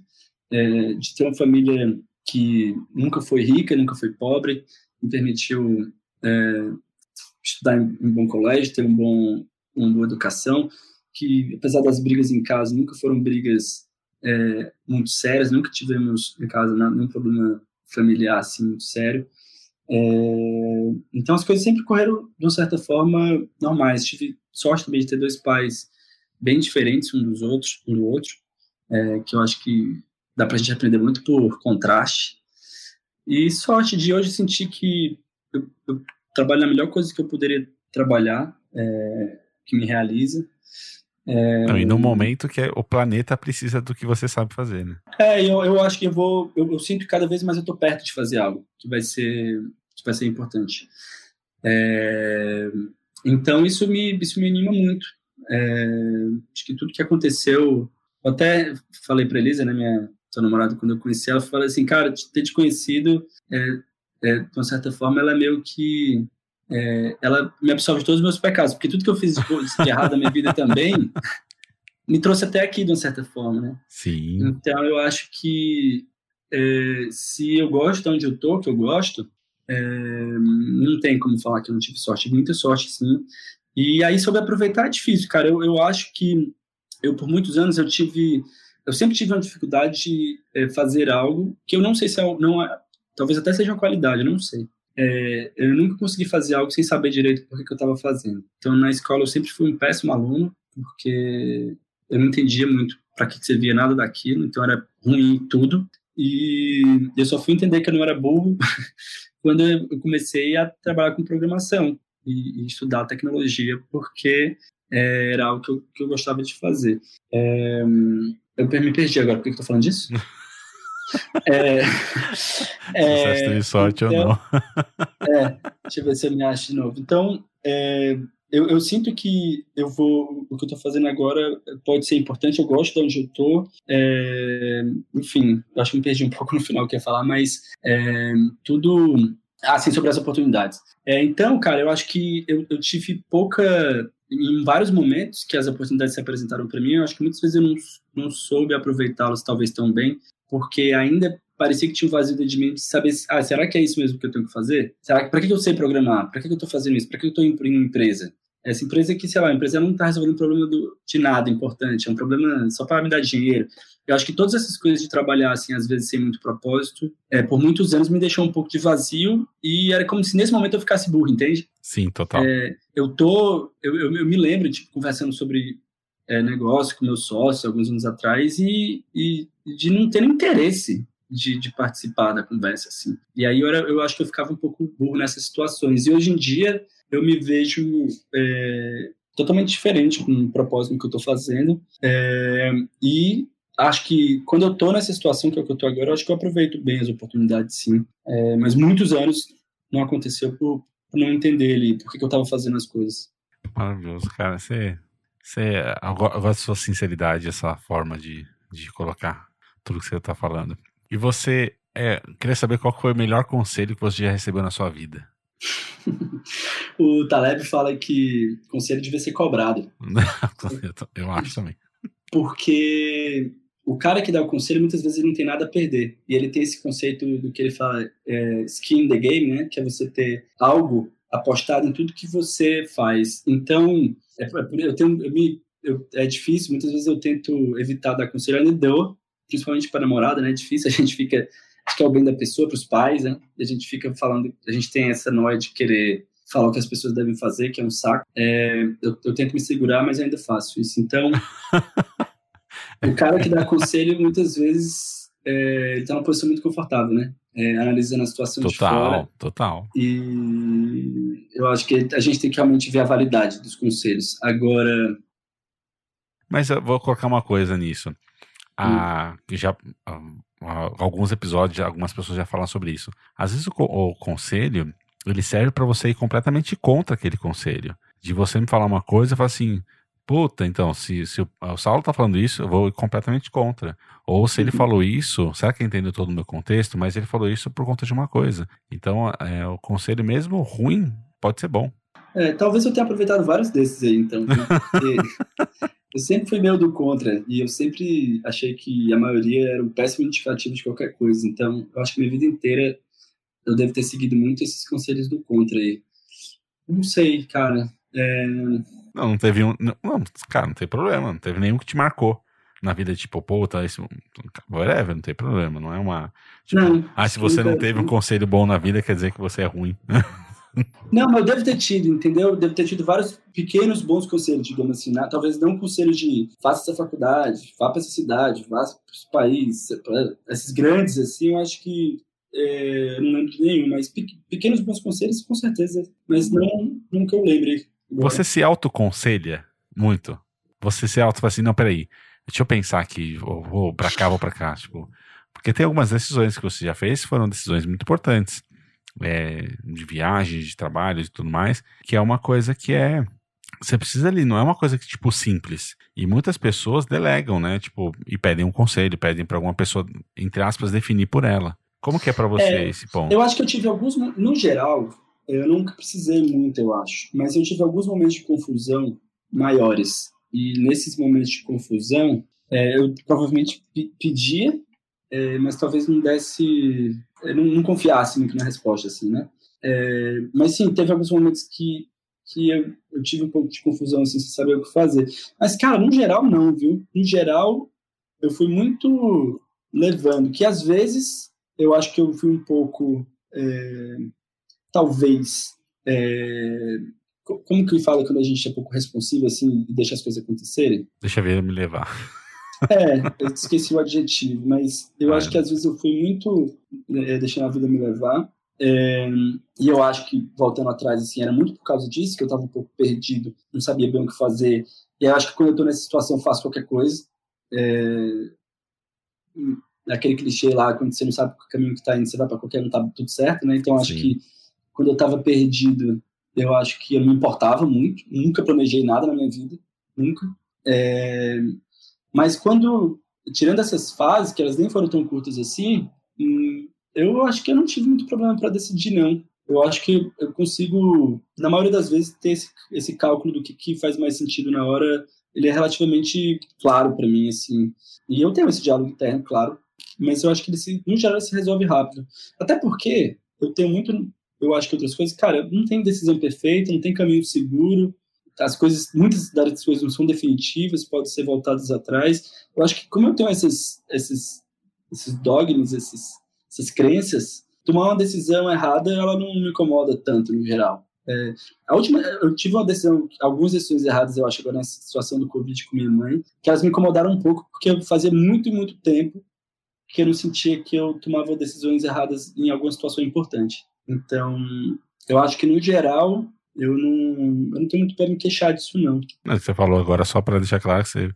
Speaker 2: É, de ter uma família que nunca foi rica, nunca foi pobre, me permitiu é, estudar em um bom colégio, ter um bom, uma boa educação, que, apesar das brigas em casa, nunca foram brigas é, muito sérias, nunca tivemos em casa nenhum problema familiar assim muito sério. É, então as coisas sempre correram de uma certa forma normais. Tive sorte também de ter dois pais bem diferentes um dos outros, um do outro, é, que eu acho que dá pra gente aprender muito por contraste. E sorte de hoje sentir que eu, eu trabalho na melhor coisa que eu poderia trabalhar, é, que me realiza.
Speaker 1: É... Não, e no momento que o planeta precisa do que você sabe fazer, né?
Speaker 2: É, eu, eu acho que eu vou. Eu, eu sinto que cada vez mais eu tô perto de fazer algo que vai ser, que vai ser importante. É, então isso me, isso me anima muito. É, acho que tudo que aconteceu. Eu até falei para Elisa, né, minha sua namorada, quando eu conheci ela, falei assim, cara, ter te conhecido, é, é, de uma certa forma, ela é meio que é, ela me absolve todos os meus pecados, porque tudo que eu fiz de errado na minha vida também me trouxe até aqui, de uma certa forma, né?
Speaker 1: Sim.
Speaker 2: Então, eu acho que é, se eu gosto de onde eu tô, que eu gosto, é, não tem como falar que eu não tive sorte. Muita sorte, sim. E aí, sobre aproveitar, é difícil, cara. Eu, eu acho que eu, por muitos anos, eu tive... Eu sempre tive uma dificuldade de é, fazer algo que eu não sei se é, não é, talvez até seja uma qualidade, eu não sei é, eu nunca consegui fazer algo sem saber direito por que eu estava fazendo. Então, na escola, eu sempre fui um péssimo aluno, porque eu não entendia muito para que servia nada daquilo, então era ruim tudo. E eu só fui entender que eu não era burro quando eu comecei a trabalhar com programação e, e estudar tecnologia, porque é, era algo que eu, que eu, gostava de fazer. É, eu me perdi agora, por que eu estou falando disso?
Speaker 1: É, é, Se teve sorte então, ou não.
Speaker 2: é, deixa eu ver se eu me acho de novo. Então, é, eu, eu, sinto que eu vou, o que eu estou fazendo agora pode ser importante, eu gosto de onde eu estou. É, enfim, acho que me perdi um pouco no final que ia falar, mas é, tudo assim sobre as oportunidades. É, então, cara, eu acho que eu, eu tive pouca em vários momentos que as oportunidades se apresentaram para mim, eu acho que muitas vezes eu não, não soube aproveitá-las talvez tão bem, porque ainda parecia que tinha um vazio de mente de saber, ah, será que é isso mesmo que eu tenho que fazer? Será que para que eu sei programar? Para que eu estou fazendo isso? Para que eu estou em uma empresa? essa empresa que, sei lá, a empresa não está resolvendo um problema do, de nada importante, é um problema só para me dar dinheiro. Eu acho que todas essas coisas de trabalhar, assim, às vezes sem muito propósito, é, por muitos anos me deixou um pouco de vazio e era como se nesse momento eu ficasse burro, entende?
Speaker 1: Sim, total.
Speaker 2: É, eu tô, eu, eu, eu, me lembro, tipo, conversando sobre é, negócio com meu sócio alguns anos atrás e, e de não ter interesse de, de, participar da conversa, assim. E aí eu, era, eu acho que eu ficava um pouco burro nessas situações. E hoje em dia eu me vejo é, totalmente diferente com o propósito que eu estou fazendo. É, e acho que quando eu estou nessa situação que é que eu estou agora, eu acho que eu aproveito bem as oportunidades, sim. É, mas muitos anos não aconteceu por, por não entender ali por que, que eu estava fazendo as coisas.
Speaker 1: Maravilhoso, cara. Você, você, eu gosto da sua sinceridade, essa forma de, de colocar tudo que você está falando. E você, é, queria saber qual foi o melhor conselho que você já recebeu na sua vida.
Speaker 2: o Taleb fala que conselho devia ser cobrado.
Speaker 1: eu acho também.
Speaker 2: Porque o cara que dá o conselho muitas vezes ele não tem nada a perder e ele tem esse conceito do que ele fala é, skin in the game, né? Que é você ter algo apostado em tudo que você faz. Então, é, eu tenho, eu me, eu, é difícil. Muitas vezes eu tento evitar dar conselho, ainda dou, principalmente para namorada, né? É difícil. A gente fica acho que é o bem da pessoa para os pais, né? A gente fica falando, a gente tem essa noia de querer falar o que as pessoas devem fazer, que é um saco. É, eu, eu, tento me segurar, mas ainda faço isso. Então, o cara que dá conselho, muitas vezes, é, ele está numa posição muito confortável, né? É, analisando a situação
Speaker 1: total,
Speaker 2: de fora.
Speaker 1: Total,
Speaker 2: E eu acho que a gente tem que realmente ver a validade dos conselhos. Agora...
Speaker 1: Mas eu vou colocar uma coisa nisso. A, hum. já, alguns episódios, algumas pessoas já falam sobre isso. Às vezes o, o conselho, ele serve para você ir completamente contra aquele conselho. De você me falar uma coisa e falar assim, puta, então, se, se o, o, Saulo tá falando isso, eu vou completamente contra. Ou se ele uhum. falou isso, será que entendeu todo o meu contexto? Mas ele falou isso por conta de uma coisa. Então, é, o conselho mesmo ruim pode ser bom.
Speaker 2: É, talvez eu tenha aproveitado vários desses aí, então. Porque eu sempre fui meio do contra e eu sempre achei que a maioria era um péssimo indicativo de qualquer coisa. Então, eu acho que minha vida inteira eu devo ter seguido muito esses conselhos do contra aí. Não sei, cara. É...
Speaker 1: Não, não teve um. Não, cara, não tem problema. Não teve nenhum que te marcou na vida, tipo, pô, tá isso. Whatever, não tem problema. Não é uma. Tipo, não, ah, se você não teve um conselho bom na vida, quer dizer que você é ruim.
Speaker 2: Não, mas eu devo ter tido, entendeu? Eu devo ter tido vários pequenos bons conselhos, digamos assim. Né? Talvez não um conselho de faça essa faculdade, vá para essa cidade, vá para esse país, esses grandes, assim, eu acho que é, não lembro de nenhum, mas pequenos bons conselhos, com certeza, mas não, não que eu lembre.
Speaker 1: Você se autoconselha muito? Você se auto assim, não, peraí, deixa eu pensar aqui, vou, vou pra cá, vou pra cá, tipo... Porque tem algumas decisões que você já fez foram decisões muito importantes é, de viagem, de trabalho e tudo mais, que é uma coisa que é. Você precisa ali, não é uma coisa que, tipo, simples. E muitas pessoas delegam, né? Tipo, e pedem um conselho, pedem para alguma pessoa, entre aspas, definir por ela. Como que é para você é, esse ponto?
Speaker 2: Eu acho que eu tive alguns. No geral, eu nunca precisei muito, eu acho. Mas eu tive alguns momentos de confusão maiores. E nesses momentos de confusão, é, eu provavelmente pedia é, mas talvez não desse, não, não, confiasse muito na resposta, assim, né? É, mas sim, teve alguns momentos que, que eu, eu, tive um pouco de confusão, assim, sem saber o que fazer. Mas, cara, no geral, não, viu? No geral, eu fui muito levando, que às vezes eu acho que eu fui um pouco, é, talvez, é, como que fala quando a gente é pouco responsivo, assim, e deixa as coisas acontecerem?
Speaker 1: Deixa eu ver me levar.
Speaker 2: É, eu esqueci o adjetivo, mas eu acho que às vezes eu fui muito é, deixando a vida me levar. É, e eu acho que, voltando atrás, assim, era muito por causa disso que eu estava um pouco perdido, não sabia bem o que fazer. E eu acho que quando eu estou nessa situação, eu faço qualquer coisa. É, aquele clichê lá, quando você não sabe o caminho que está indo, você vai para qualquer um, tá tudo certo, né? Então, acho Sim. que quando eu estava perdido, eu acho que eu não me importava muito, nunca planejei nada na minha vida, nunca. É, mas quando, tirando essas fases, que elas nem foram tão curtas assim, hum, eu acho que eu não tive muito problema para decidir, não. Eu acho que eu consigo, na maioria das vezes, ter esse, esse cálculo do que, que faz mais sentido na hora. Ele é relativamente claro para mim, assim. E eu tenho esse diálogo interno, claro, mas eu acho que ele, se, no geral, se resolve rápido. Até porque eu tenho muito, eu acho que outras coisas, cara, não tem decisão perfeita, não tem caminho seguro, as coisas, muitas das coisas não são definitivas, podem ser voltadas atrás. Eu acho que como eu tenho esses, esses, esses dogmas, esses, essas crenças, tomar uma decisão errada, ela não me incomoda tanto no geral. É, a última, eu tive uma decisão, algumas decisões erradas, eu acho, agora nessa situação do Covid com minha mãe, que elas me incomodaram um pouco, porque eu fazia muito, muito tempo que eu não sentia que eu tomava decisões erradas em alguma situação importante. Então, eu acho que no geral, eu não, eu não tenho muito para me queixar disso, não.
Speaker 1: Você falou agora só para deixar claro que você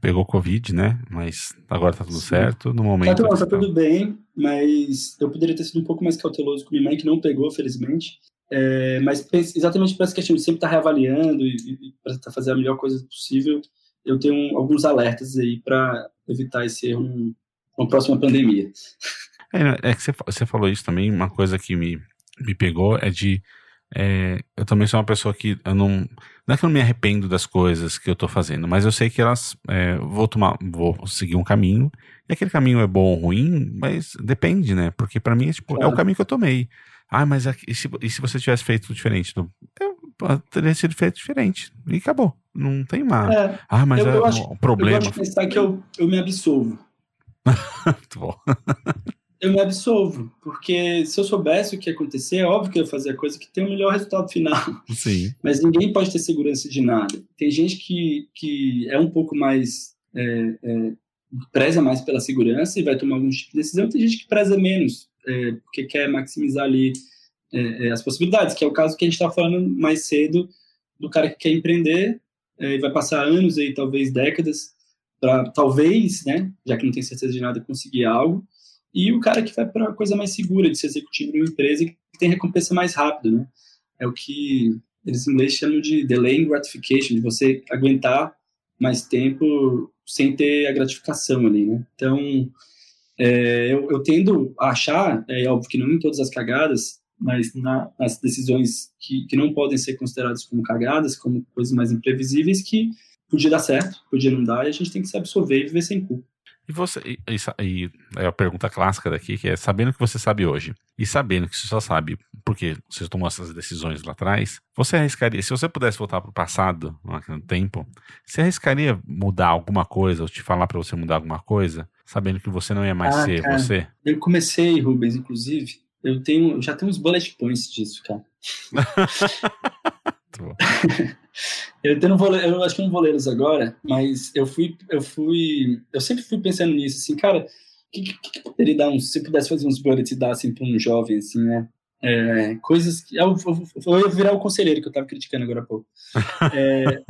Speaker 1: pegou Covid, né? Mas agora tá tudo Sim. certo. No momento.
Speaker 2: Tá, tá, tá tudo bem, mas eu poderia ter sido um pouco mais cauteloso com minha mãe, que não pegou, felizmente. É, mas exatamente para essa questão de sempre estar tá reavaliando e, e para fazer a melhor coisa possível, eu tenho alguns alertas aí para evitar esse erro numa próxima pandemia.
Speaker 1: É, é que você, você falou isso também, uma coisa que me, me pegou é de é, eu também sou uma pessoa que eu não. Não é que eu não me arrependo das coisas que eu tô fazendo, mas eu sei que elas. É, vou tomar. Vou seguir um caminho. E aquele caminho é bom ou ruim, mas depende, né? Porque para mim é, tipo, claro. é o caminho que eu tomei. Ah, mas e se, e se você tivesse feito diferente? Eu, teria sido feito diferente. E acabou. Não tem mais. É, ah, mas eu, é, eu acho, o problema. Eu
Speaker 2: gosto de pensar que eu, eu me absolvo. Muito bom. eu me absolvo, porque se eu soubesse o que ia acontecer, é óbvio que eu ia fazer a coisa que tem o melhor resultado final.
Speaker 1: Sim.
Speaker 2: Mas ninguém pode ter segurança de nada. Tem gente que, que é um pouco mais. É, é, preza mais pela segurança e vai tomar algum tipo de decisão, tem gente que preza menos, é, porque quer maximizar ali é, é, as possibilidades, que é o caso que a gente estava falando mais cedo do cara que quer empreender é, e vai passar anos aí, talvez décadas, para talvez, né, já que não tem certeza de nada, conseguir algo e o cara que vai para a coisa mais segura de ser executivo de uma empresa que tem recompensa mais rápido, né? É o que eles em inglês chamam de delaying gratification, de você aguentar mais tempo sem ter a gratificação ali, né? Então, é, eu, eu, tendo a achar, é óbvio que não em todas as cagadas, mas na, nas decisões que, que não podem ser consideradas como cagadas, como coisas mais imprevisíveis, que podia dar certo, podia não dar, e a gente tem que se absorver e viver sem culpa.
Speaker 1: E você, e, e, é a pergunta clássica daqui, que é sabendo o que você sabe hoje e sabendo que você só sabe porque você tomou essas decisões lá atrás, você arriscaria, se você pudesse voltar para o passado, no tempo, você arriscaria mudar alguma coisa ou te falar para você mudar alguma coisa, sabendo que você não ia mais ah, ser cara, você?
Speaker 2: Eu comecei, Rubens, inclusive, eu tenho, já tenho uns bullet points disso, cara. eu, não vou, eu acho que não vou lê-los agora, mas eu fui, eu fui, eu sempre fui pensando nisso, assim, cara, o que, que, que, poderia dar um, se pudesse fazer uns bullets e dar assim para um jovem, assim, né? É, coisas que eu, eu, eu, virar o conselheiro que eu estava criticando agora há pouco. É,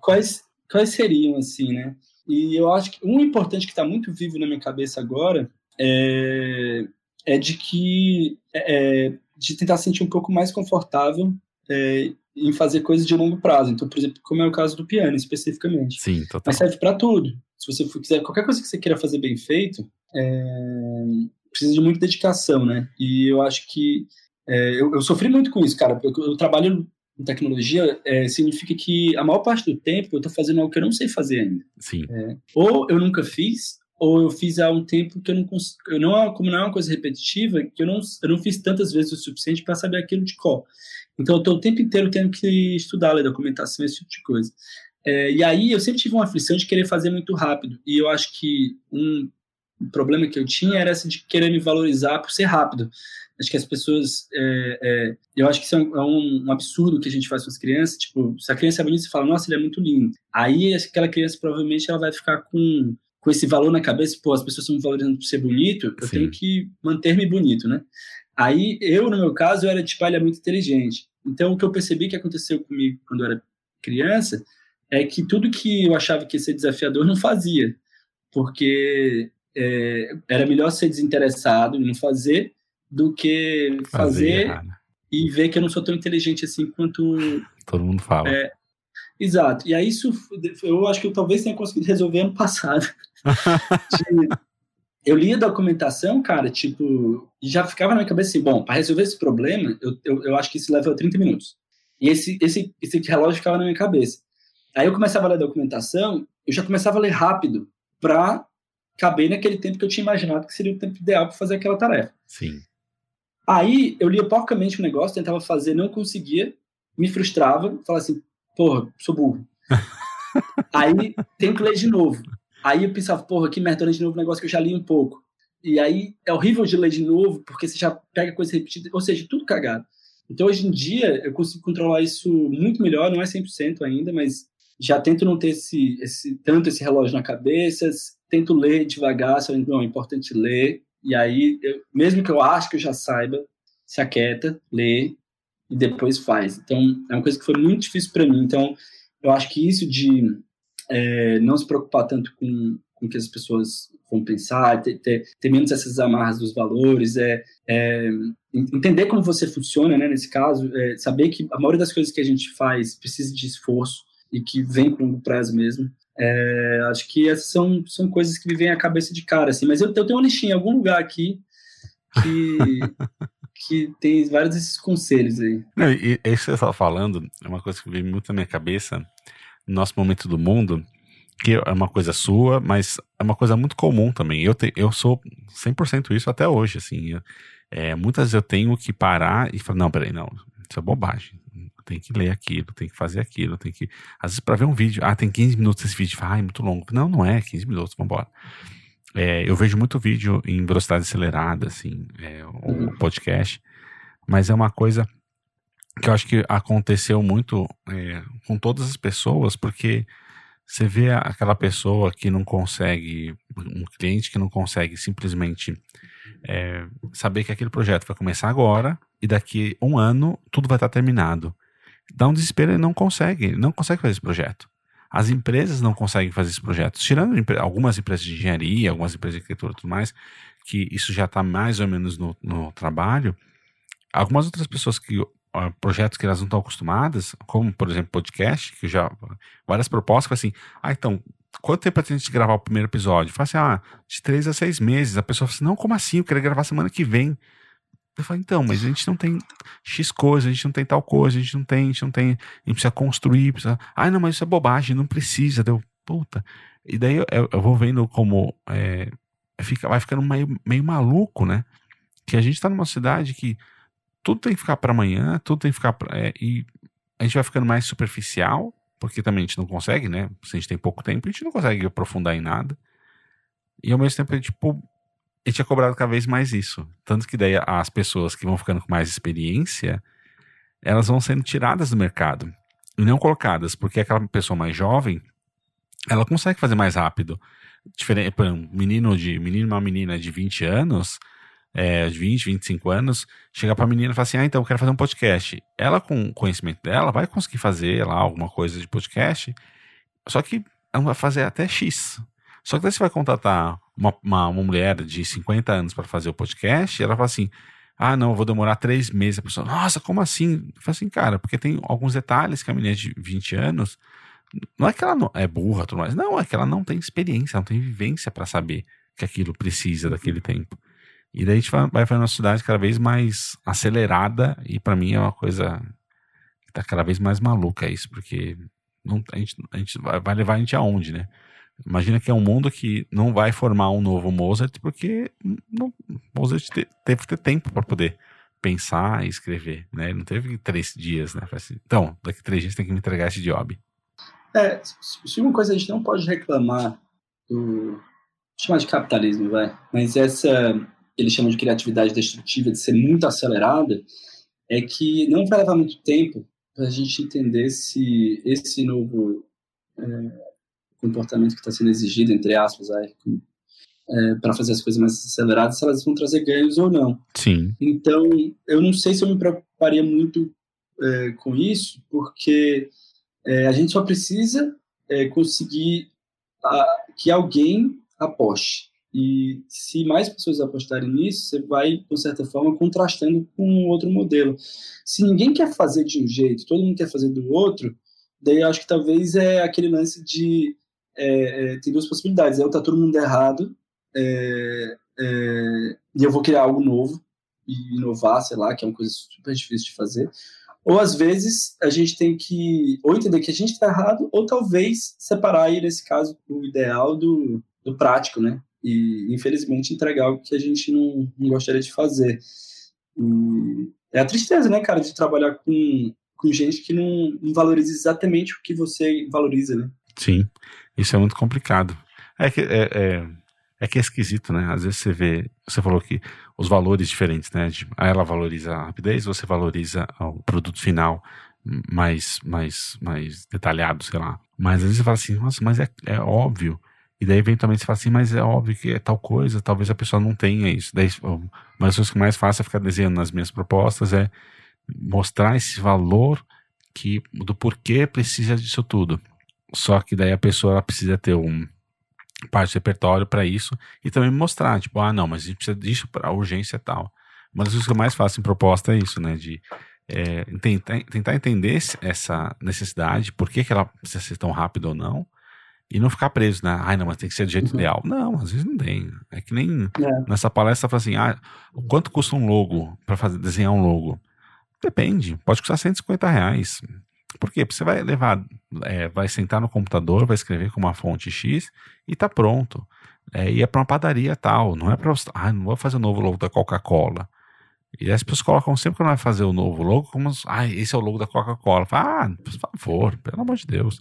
Speaker 2: quais, quais seriam, assim, né? E eu acho que um importante que está muito vivo na minha cabeça agora é, é de que é, é de tentar sentir um pouco mais confortável é, em fazer coisas de longo prazo. Então, por exemplo, como é o caso do piano, especificamente.
Speaker 1: Sim, total.
Speaker 2: Mas serve para tudo. Se você quiser, qualquer coisa que você queira fazer bem feito, é, precisa de muita dedicação, né? E eu acho que é, eu, eu, sofri muito com isso, cara, porque eu, trabalho em tecnologia é, significa que a maior parte do tempo eu estou fazendo algo que eu não sei fazer ainda.
Speaker 1: Sim.
Speaker 2: É, ou eu nunca fiz, ou eu fiz há um tempo que eu não consigo, eu não como não é uma coisa repetitiva, que eu não, eu não fiz tantas vezes o suficiente para saber aquilo de qual. Então, eu estou o tempo inteiro tendo que estudar a documentação, esse tipo de coisa. É, e aí, eu sempre tive uma aflição de querer fazer muito rápido. E eu acho que um problema que eu tinha era esse de querer me valorizar por ser rápido. Acho que as pessoas. É, é, eu acho que isso é um, é um, absurdo que a gente faz com as crianças. Tipo, se a criança é bonita, você fala, nossa, ele é muito lindo. Aí, aquela criança provavelmente ela vai ficar com, com esse valor na cabeça, pô, as pessoas estão me valorizando por ser bonito, eu Sim. tenho que manter-me bonito, né? Aí, eu, no meu caso, eu era ele é muito inteligente. Então, o que eu percebi que aconteceu comigo quando eu era criança é que tudo que eu achava que ia ser desafiador não fazia, porque é, era melhor ser desinteressado e não fazer do que fazer, fazer e ver que eu não sou tão inteligente assim quanto
Speaker 1: todo mundo fala.
Speaker 2: É, exato. E aí isso eu acho que eu talvez tenha conseguido resolver ano passado. De, eu lia a documentação, cara, tipo, e já ficava na minha cabeça assim, bom, para resolver esse problema, eu, eu, eu, acho que isso leva 30 minutos. E esse, esse, esse relógio ficava na minha cabeça. Aí eu começava a ler a documentação, eu já começava a ler rápido, para caber naquele tempo que eu tinha imaginado que seria o tempo ideal para fazer aquela tarefa.
Speaker 1: Sim.
Speaker 2: Aí eu lia porcamente o negócio, tentava fazer, não conseguia, me frustrava, falava assim, porra, sou burro. aí tento ler de novo. Aí eu pensava, porra, que merda, de novo um negócio que eu já li um pouco. E aí é horrível de ler de novo, porque você já pega coisa repetida, ou seja, tudo cagado. Então hoje em dia eu consigo controlar isso muito melhor, não é 100% ainda, mas já tento não ter esse, esse, tanto esse relógio na cabeça, tento ler devagar, se não, é importante ler, e aí, eu, mesmo que eu acho que eu já saiba, se aquieta, lê e depois faz. Então, é uma coisa que foi muito difícil para mim. Então, eu acho que isso de é, não se preocupar tanto com, com o que as pessoas vão pensar, ter, ter, ter menos essas amarras dos valores, é, é, entender como você funciona, né, nesse caso, é, saber que a maioria das coisas que a gente faz precisa de esforço e que vem com longo prazo mesmo. É, acho que essas são, são coisas que me vêm à cabeça de cara, assim. Mas eu, eu tenho uma listinha em algum lugar aqui que, que tem vários desses conselhos aí.
Speaker 1: Não, e isso que você estava falando é uma coisa que vem muito na minha cabeça nosso momento do mundo, que é uma coisa sua, mas é uma coisa muito comum também. Eu, te, eu sou 100% isso até hoje, assim. Eu, é, muitas vezes eu tenho que parar e falar, não, peraí, não, isso é bobagem. Tem que ler aquilo, tem que fazer aquilo, tem que... Às vezes para ver um vídeo, ah, tem 15 minutos esse vídeo, ah, é muito longo. Não, não é 15 minutos, vambora. É, eu vejo muito vídeo em velocidade acelerada, assim, é, podcast, mas é uma coisa que eu acho que aconteceu muito é, com todas as pessoas, porque você vê aquela pessoa que não consegue, um cliente que não consegue simplesmente é, saber que aquele projeto vai começar agora e daqui um ano tudo vai estar terminado. Dá um desespero e não consegue, não consegue fazer esse projeto. As empresas não conseguem fazer esses projetos, tirando algumas empresas de engenharia, algumas empresas de arquitetura e tudo mais, que isso já está mais ou menos no, no, trabalho. Algumas outras pessoas que projetos que elas não estão acostumadas, como por exemplo podcast, que já várias propostas que assim, ah, então quanto tempo a gente gravar o primeiro episódio? Fala assim, ah, de três a seis meses. A pessoa fala assim, não, como assim? Eu quero gravar semana que vem. Eu falo, então, mas a gente não tem X coisa, a gente não tem tal coisa, a gente não tem, a gente não tem, a gente precisa construir, precisa. Ah, não, mas isso é bobagem, não precisa, deu. Puta. E daí eu, eu vou vendo como é, fica, vai ficando meio, meio maluco, né? Que a gente tá numa cidade que tudo tem que ficar para amanhã, tudo tem que ficar pra, é, e a gente vai ficando mais superficial, porque também a gente não consegue, né? Se a gente tem pouco tempo, a gente não consegue aprofundar em nada. E ao mesmo tempo, tipo, ele tinha cobrado cada vez mais isso. Tanto que daí as pessoas que vão ficando com mais experiência, elas vão sendo tiradas do mercado e não colocadas, porque aquela pessoa mais jovem, ela consegue fazer mais rápido. Diferente, um menino de menino uma menina de 20 anos, é, de 20, 25 anos, chega pra menina e fala assim: "Ah, então eu quero fazer um podcast". Ela com o conhecimento dela vai conseguir fazer lá alguma coisa de podcast. Só que ela vai fazer até X. Só que daí você vai contratar uma, uma, uma mulher de 50 anos para fazer o podcast, ela fala assim: ah, não, vou demorar três meses. A pessoa, nossa, como assim? Eu falo assim, cara, porque tem alguns detalhes que a menina de 20 anos, não é que ela não, é burra, tudo mais, não, é que ela não tem experiência, não tem vivência para saber que aquilo precisa daquele tempo. E daí a gente vai, vai fazendo uma cidade cada vez mais acelerada, e para mim é uma coisa que tá cada vez mais maluca isso, porque não, a, gente, a gente vai levar a gente aonde, né? Imagina que é um mundo que não vai formar um novo Mozart, porque não, Mozart te, teve que ter tempo para poder pensar e escrever, né? Não teve três dias, né? Assim, então, daqui três dias tem que me entregar esse job.
Speaker 2: É, se uma coisa a gente não pode reclamar do chamar de capitalismo, vai, mas essa eles chamam de criatividade destrutiva de ser muito acelerada, é que não vai levar muito tempo para a gente entender se esse novo é, comportamento que está sendo exigido, entre aspas, é, para fazer as coisas mais aceleradas, se elas vão trazer ganhos ou não.
Speaker 1: Sim.
Speaker 2: Então, eu não sei se eu me preocuparia muito é, com isso, porque é, a gente só precisa é, conseguir a, que alguém aposte. E se mais pessoas apostarem nisso, você vai, de certa forma, contrastando com outro modelo. Se ninguém quer fazer de um jeito, todo mundo quer fazer do outro, daí eu acho que talvez é aquele lance de é, é, tem duas possibilidades. É eu tá todo mundo errado é, é, e eu vou criar algo novo e inovar, sei lá, que é uma coisa super difícil de fazer. Ou às vezes a gente tem que ou entender que a gente está errado, ou talvez separar aí, nesse caso, o ideal do, do prático, né? E infelizmente entregar algo que a gente não, não gostaria de fazer. E é a tristeza, né, cara, de trabalhar com com gente que não, não valoriza exatamente o que você valoriza, né?
Speaker 1: Sim, isso é muito complicado. É que é, é, é, que é esquisito, né? Às vezes você vê, você falou que os valores diferentes, né? De, ela valoriza a rapidez, você valoriza o produto final mais, mais, mais detalhado, sei lá. Mas às vezes você fala assim, nossa, mas é, é óbvio. E daí eventualmente você fala assim, mas é óbvio que é tal coisa, talvez a pessoa não tenha isso. Daí, uma das coisas que mais fácil é ficar desenhando nas minhas propostas é mostrar esse valor que do porquê precisa disso tudo. Só que daí a pessoa precisa ter um parte do repertório para isso e também mostrar, tipo, ah, não, mas a gente precisa disso para urgência tal. Uma das coisas que eu mais faço em proposta é isso, né, de é, tentar, tentar entender essa necessidade, por que, que ela precisa ser tão rápida ou não, e não ficar preso, né? Ai, não, mas tem que ser do jeito uhum. ideal. Não, às vezes não tem. É que nem é. nessa palestra fala assim: ah, quanto custa um logo para fazer desenhar um logo? Depende, pode custar 150 reais. Por quê? Porque você vai levar, é, vai sentar no computador, vai escrever com uma fonte X e tá pronto. É, e é para uma padaria tal, não é para ah, não vou fazer o novo logo da Coca-Cola. E as pessoas colocam sempre que vai fazer o novo logo, como, ah, esse é o logo da Coca-Cola. Ah, por favor, pelo amor de Deus.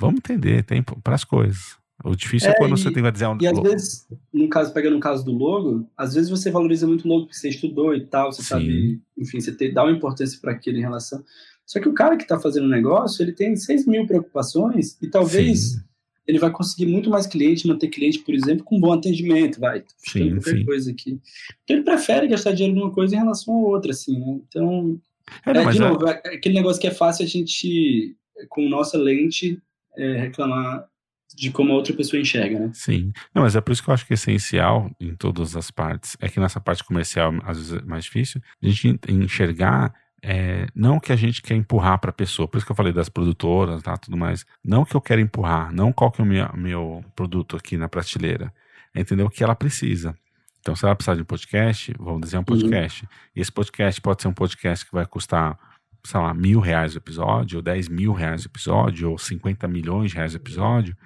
Speaker 1: Vamos entender tempo para as coisas. O difícil é, é quando e, você tem que dizer um
Speaker 2: E às vezes, no caso, pegando o caso do logo, às vezes você valoriza muito o logo que você estudou e tal, você Sim. sabe, enfim, você te, dá uma importância para aquilo em relação. Só que o cara que está fazendo o negócio, ele tem 6 mil preocupações e talvez sim. ele vai conseguir muito mais cliente, manter cliente, por exemplo, com bom atendimento, vai. Sim, qualquer sim. coisa aqui. Então ele prefere gastar dinheiro numa coisa em relação a outra, assim, né? Então, é, não, é, de novo, é... aquele negócio que é fácil a gente, com nossa lente, é, reclamar de como a outra pessoa enxerga, né?
Speaker 1: Sim. Não, mas é por isso que eu acho que é essencial em todas as partes. É que nessa parte comercial, às vezes é mais difícil, a gente enxergar é, não que a gente quer empurrar para a pessoa, por isso que eu falei das produtoras, tá, tudo mais. Não que eu quero empurrar, não qual que é o meu, meu produto aqui na prateleira. É entender o que ela precisa. Então, se ela precisar de um podcast, vamos desenhar um uhum. podcast. Uhum. E esse podcast pode ser um podcast que vai custar sei lá, mil reais o episódio, ou 10 mil reais o episódio, ou 50 milhões de reais o episódio,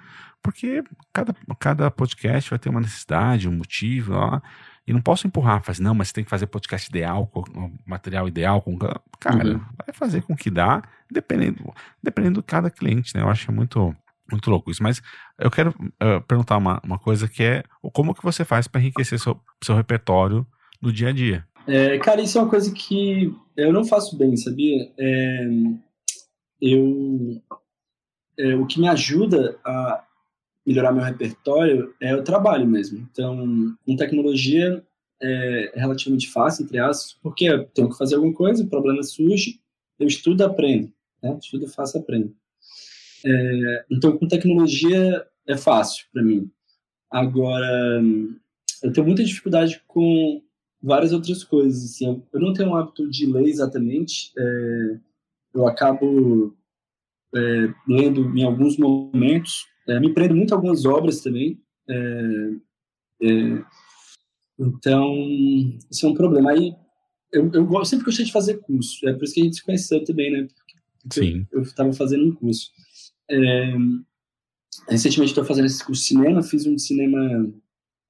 Speaker 1: porque cada, cada podcast vai ter uma necessidade, um motivo, ó, e não posso empurrar, fazer, não, mas você tem que fazer podcast ideal, com material ideal, com cara, uhum. vai fazer com que dá, dependendo, dependendo de cada cliente, né? Eu acho muito, muito louco isso. Mas eu quero uh, perguntar uma, uma coisa que é como que você faz para enriquecer seu, seu repertório no dia a dia?
Speaker 2: É, cara, isso é uma coisa que eu não faço bem, sabia? É, eu, é, o que me ajuda a melhorar meu repertório é o trabalho mesmo. Então, com tecnologia é relativamente fácil, entre aspas, porque eu tenho que fazer alguma coisa, o problema surge, eu estudo aprendo. Né? Estudo, faço, aprendo. É, então, com tecnologia é fácil para mim. Agora, eu tenho muita dificuldade com várias outras coisas. Assim, eu não tenho o hábito de ler exatamente. É, eu acabo é, lendo em alguns momentos. É, me prendo muito a algumas obras também. É, é, então, isso é um problema. Aí, eu, eu sempre gostei de fazer curso. É por isso que a gente se conheceu também, né?
Speaker 1: Porque Sim.
Speaker 2: Eu estava fazendo um curso. É, recentemente estou fazendo esse curso de cinema. Fiz um cinema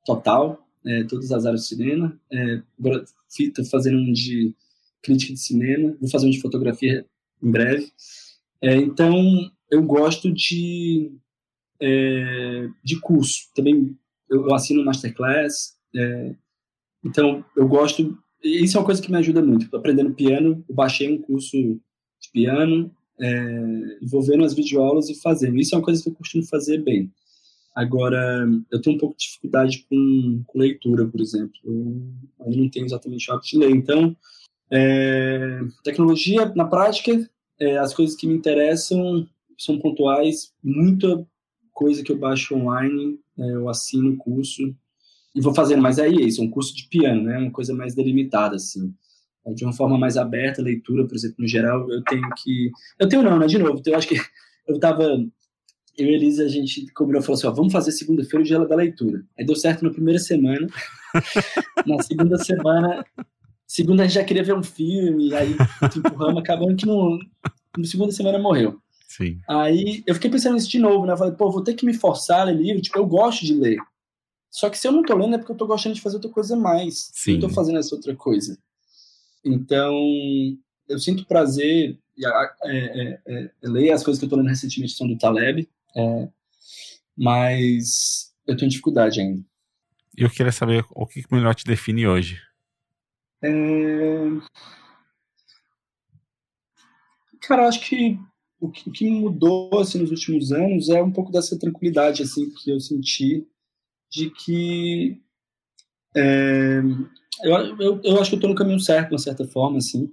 Speaker 2: total, é, todas as áreas de cinema. É, agora estou fazendo um de crítica de cinema, vou fazer um de fotografia em breve. É, então, eu gosto de, é, de curso. Também eu, assino Masterclass. É, então, eu gosto. Isso é uma coisa que me ajuda muito. Estou aprendendo piano, eu baixei um curso de piano, é, vou vendo as videoaulas e fazendo. Isso é uma coisa que eu costumo fazer bem. Agora, eu tenho um pouco de dificuldade com, com leitura, por exemplo. Eu ainda não tenho exatamente o hábito de ler. Então, é, tecnologia, na prática, é, as coisas que me interessam são pontuais. Muita coisa que eu baixo online, é, eu assino o curso e vou fazendo. Mas aí é isso, é um curso de piano, né? Uma coisa mais delimitada, assim. É, de uma forma mais aberta, leitura, por exemplo, no geral, eu tenho que... Eu tenho não, né? De novo, eu acho que eu estava eu e a Elisa, a gente combinou, falou assim, ó, vamos fazer segunda-feira o dia da leitura. Aí deu certo na primeira semana. na segunda semana, segunda a gente já queria ver um filme, aí tipo, empurramos, acabando que no, na segunda semana morreu.
Speaker 1: Sim.
Speaker 2: Aí eu fiquei pensando nisso de novo, né? Eu falei, pô, vou ter que me forçar a ler livro, tipo, eu gosto de ler. Só que se eu não tô lendo é porque eu tô gostando de fazer outra coisa mais.
Speaker 1: Sim.
Speaker 2: Eu tô fazendo essa outra coisa. Então, eu sinto prazer e a, é, é, ler as coisas que eu estou lendo recentemente são do Taleb, mas eu tenho dificuldade ainda.
Speaker 1: E eu queria saber o que melhor te define hoje.
Speaker 2: É... Cara, eu acho que o que, o que mudou assim, nos últimos anos é um pouco dessa tranquilidade assim que eu senti de que é, eu, eu, eu, acho que eu estou no caminho certo, de uma certa forma, assim,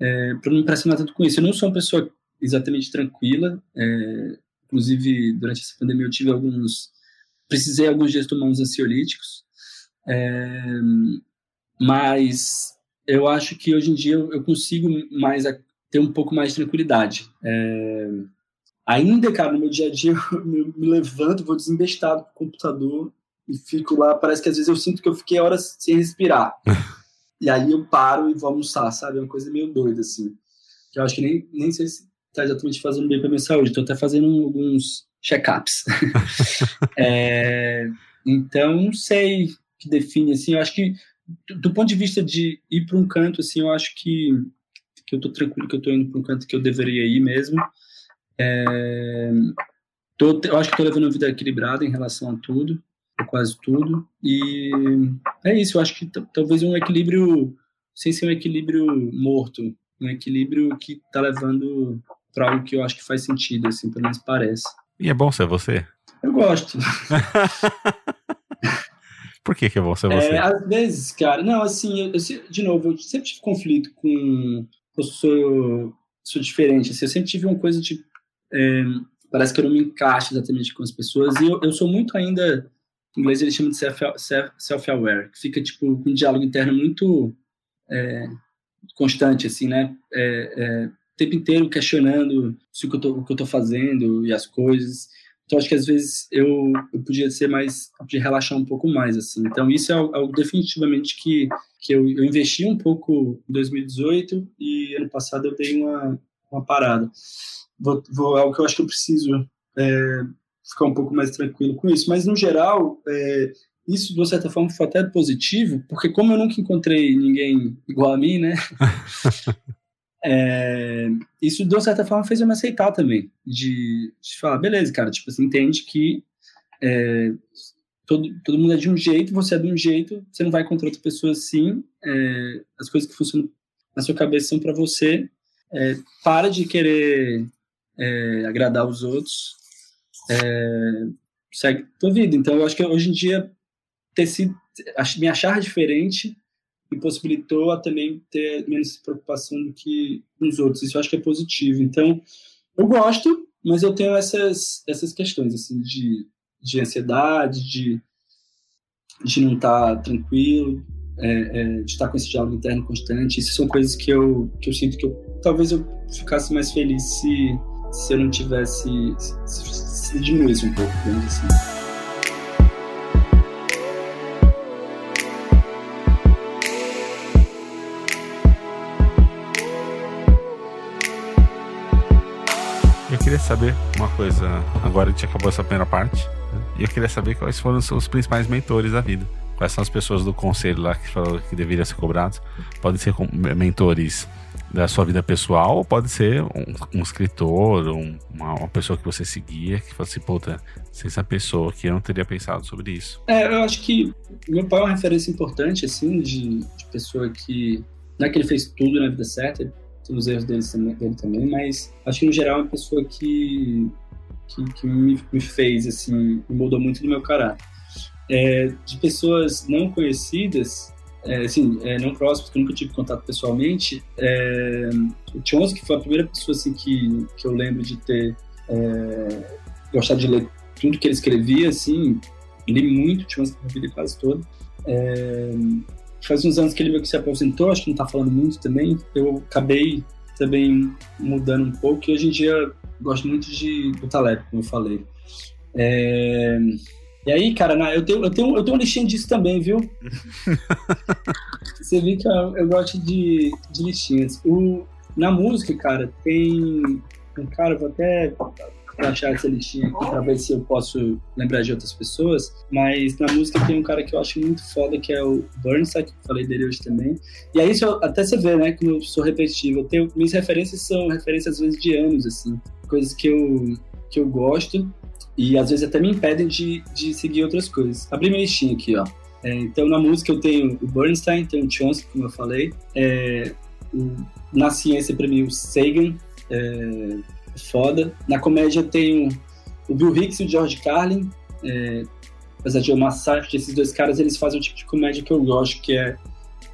Speaker 2: é, para não me impressionar tanto com isso. Eu não sou uma pessoa exatamente tranquila, é, inclusive durante essa pandemia eu tive alguns, precisei alguns dias tomar uns ansiolíticos, é, mas eu acho que hoje em dia eu, consigo mais ter um pouco mais de tranquilidade. É, ainda, cara, no meu dia a dia eu me, me levanto, vou desembestado pro computador e fico lá, parece que às vezes eu sinto que eu fiquei horas sem respirar. e aí eu paro e vou almoçar, sabe? É uma coisa meio doida, assim. Que eu acho que nem, nem sei se tá exatamente fazendo bem pra minha saúde. Tô até fazendo alguns check-ups. é, então, não sei que define, assim, eu acho que do ponto de vista de ir para um canto, assim, eu acho que, que eu tô tranquilo que eu tô indo para um canto que eu deveria ir mesmo. É, tô, eu acho que tô levando uma vida equilibrada em relação a tudo quase tudo. E é isso, eu acho que talvez um equilíbrio, sem ser um equilíbrio morto, um equilíbrio que tá levando para algo que eu acho que faz sentido, assim, pelo menos parece.
Speaker 1: E é bom ser você?
Speaker 2: Eu gosto.
Speaker 1: Por que, que é bom ser você?
Speaker 2: É, às vezes, cara, não, assim, eu, eu, de novo, eu sempre tive conflito com. Eu sou, sou diferente, assim, eu sempre tive uma coisa de. É, parece que eu não me encaixo exatamente com as pessoas, e eu, eu sou muito ainda em inglês eles chamam de self-aware, que fica tipo com um diálogo interno muito é, constante, assim, né? É, é, tempo inteiro questionando se o que, eu tô, o que eu tô fazendo e as coisas. Então, acho que às vezes eu, eu podia ser mais, podia relaxar um pouco mais, assim. Então, isso é algo definitivamente que, que eu, eu, investi um pouco em 2018 e ano passado eu dei uma, uma parada. Vou, vou, é algo que eu acho que eu preciso é, ficar um pouco mais tranquilo com isso. Mas, no geral, é, isso, de certa forma, foi até positivo, porque como eu nunca encontrei ninguém igual a mim, né? é, isso, de certa forma, fez eu me aceitar também. De, de falar, beleza, cara, tipo, você entende que é, todo, todo mundo é de um jeito, você é de um jeito, você não vai encontrar outra pessoa assim, é, as coisas que funcionam na sua cabeça são para você. É, para de querer é, agradar os outros é, segue tua vida. Então, eu acho que hoje em dia ter sido, me achar diferente me possibilitou a também ter menos preocupação do que nos outros. Isso eu acho que é positivo. Então, eu gosto, mas eu tenho essas, essas questões, assim, de, de ansiedade, de, de não estar tá tranquilo, é, é, de estar com esse diálogo interno constante. Isso são coisas que eu, que eu sinto que eu, talvez eu ficasse mais feliz se, se eu não tivesse, se, se diminuísse um pouco, digamos assim.
Speaker 1: Saber uma coisa. Agora a gente acabou essa primeira parte. Né? E eu queria saber quais foram os principais mentores da vida. Quais são as pessoas do conselho lá que falou que deveriam ser cobrados? Podem ser mentores da sua vida pessoal, ou pode ser um, um escritor, um, uma, uma, pessoa que você seguia, que fosse, assim, puta, sem essa pessoa que eu não teria pensado sobre isso.
Speaker 2: É, eu acho que meu pai é uma referência importante, assim, de, de pessoa que. Não é que ele fez tudo na vida certa, tem os erros dele, dele também, mas acho que no geral é uma pessoa que, que, que me, me, fez, assim, me mudou muito do meu caráter. É, de pessoas não conhecidas, é, assim, é, não próximo, porque eu nunca tive contato pessoalmente, é, o Chomsky foi a primeira pessoa assim, que, que eu lembro de ter é, gostado de ler tudo que ele escrevia, assim, li muito Chomsky na vida quase toda. Faz uns anos que ele meio que se aposentou, acho que não está falando muito também, eu acabei também mudando um pouco, e hoje em dia gosto muito de, do Taleb, como eu falei. É, e aí, cara, eu tenho, eu tenho, eu tenho uma listinha disso também, viu? Você viu que eu, eu gosto de, de listinhas. O, na música, cara, tem um cara, vou até para achar essa listinha aqui para ver se eu posso lembrar de outras pessoas. Mas na música tem um cara que eu acho muito foda, que é o Burnside, que falei dele hoje também. E aí, até você vê, né, como eu sou repetitivo. Eu tenho, minhas referências são referências, às vezes, de anos, assim. Coisas que eu, que eu gosto e às vezes até me impedem de, de seguir outras coisas. Abri minha listinha aqui, ó. É, então, na música eu tenho o Bernstein, tenho o Chomsky, como eu falei. É, o, na ciência, para mim, o Sagan, é, foda. Na comédia tenho o Bill Hicks e o George Carlin. É, apesar de eu massar esses dois caras, eles fazem o tipo de comédia que eu gosto, que é,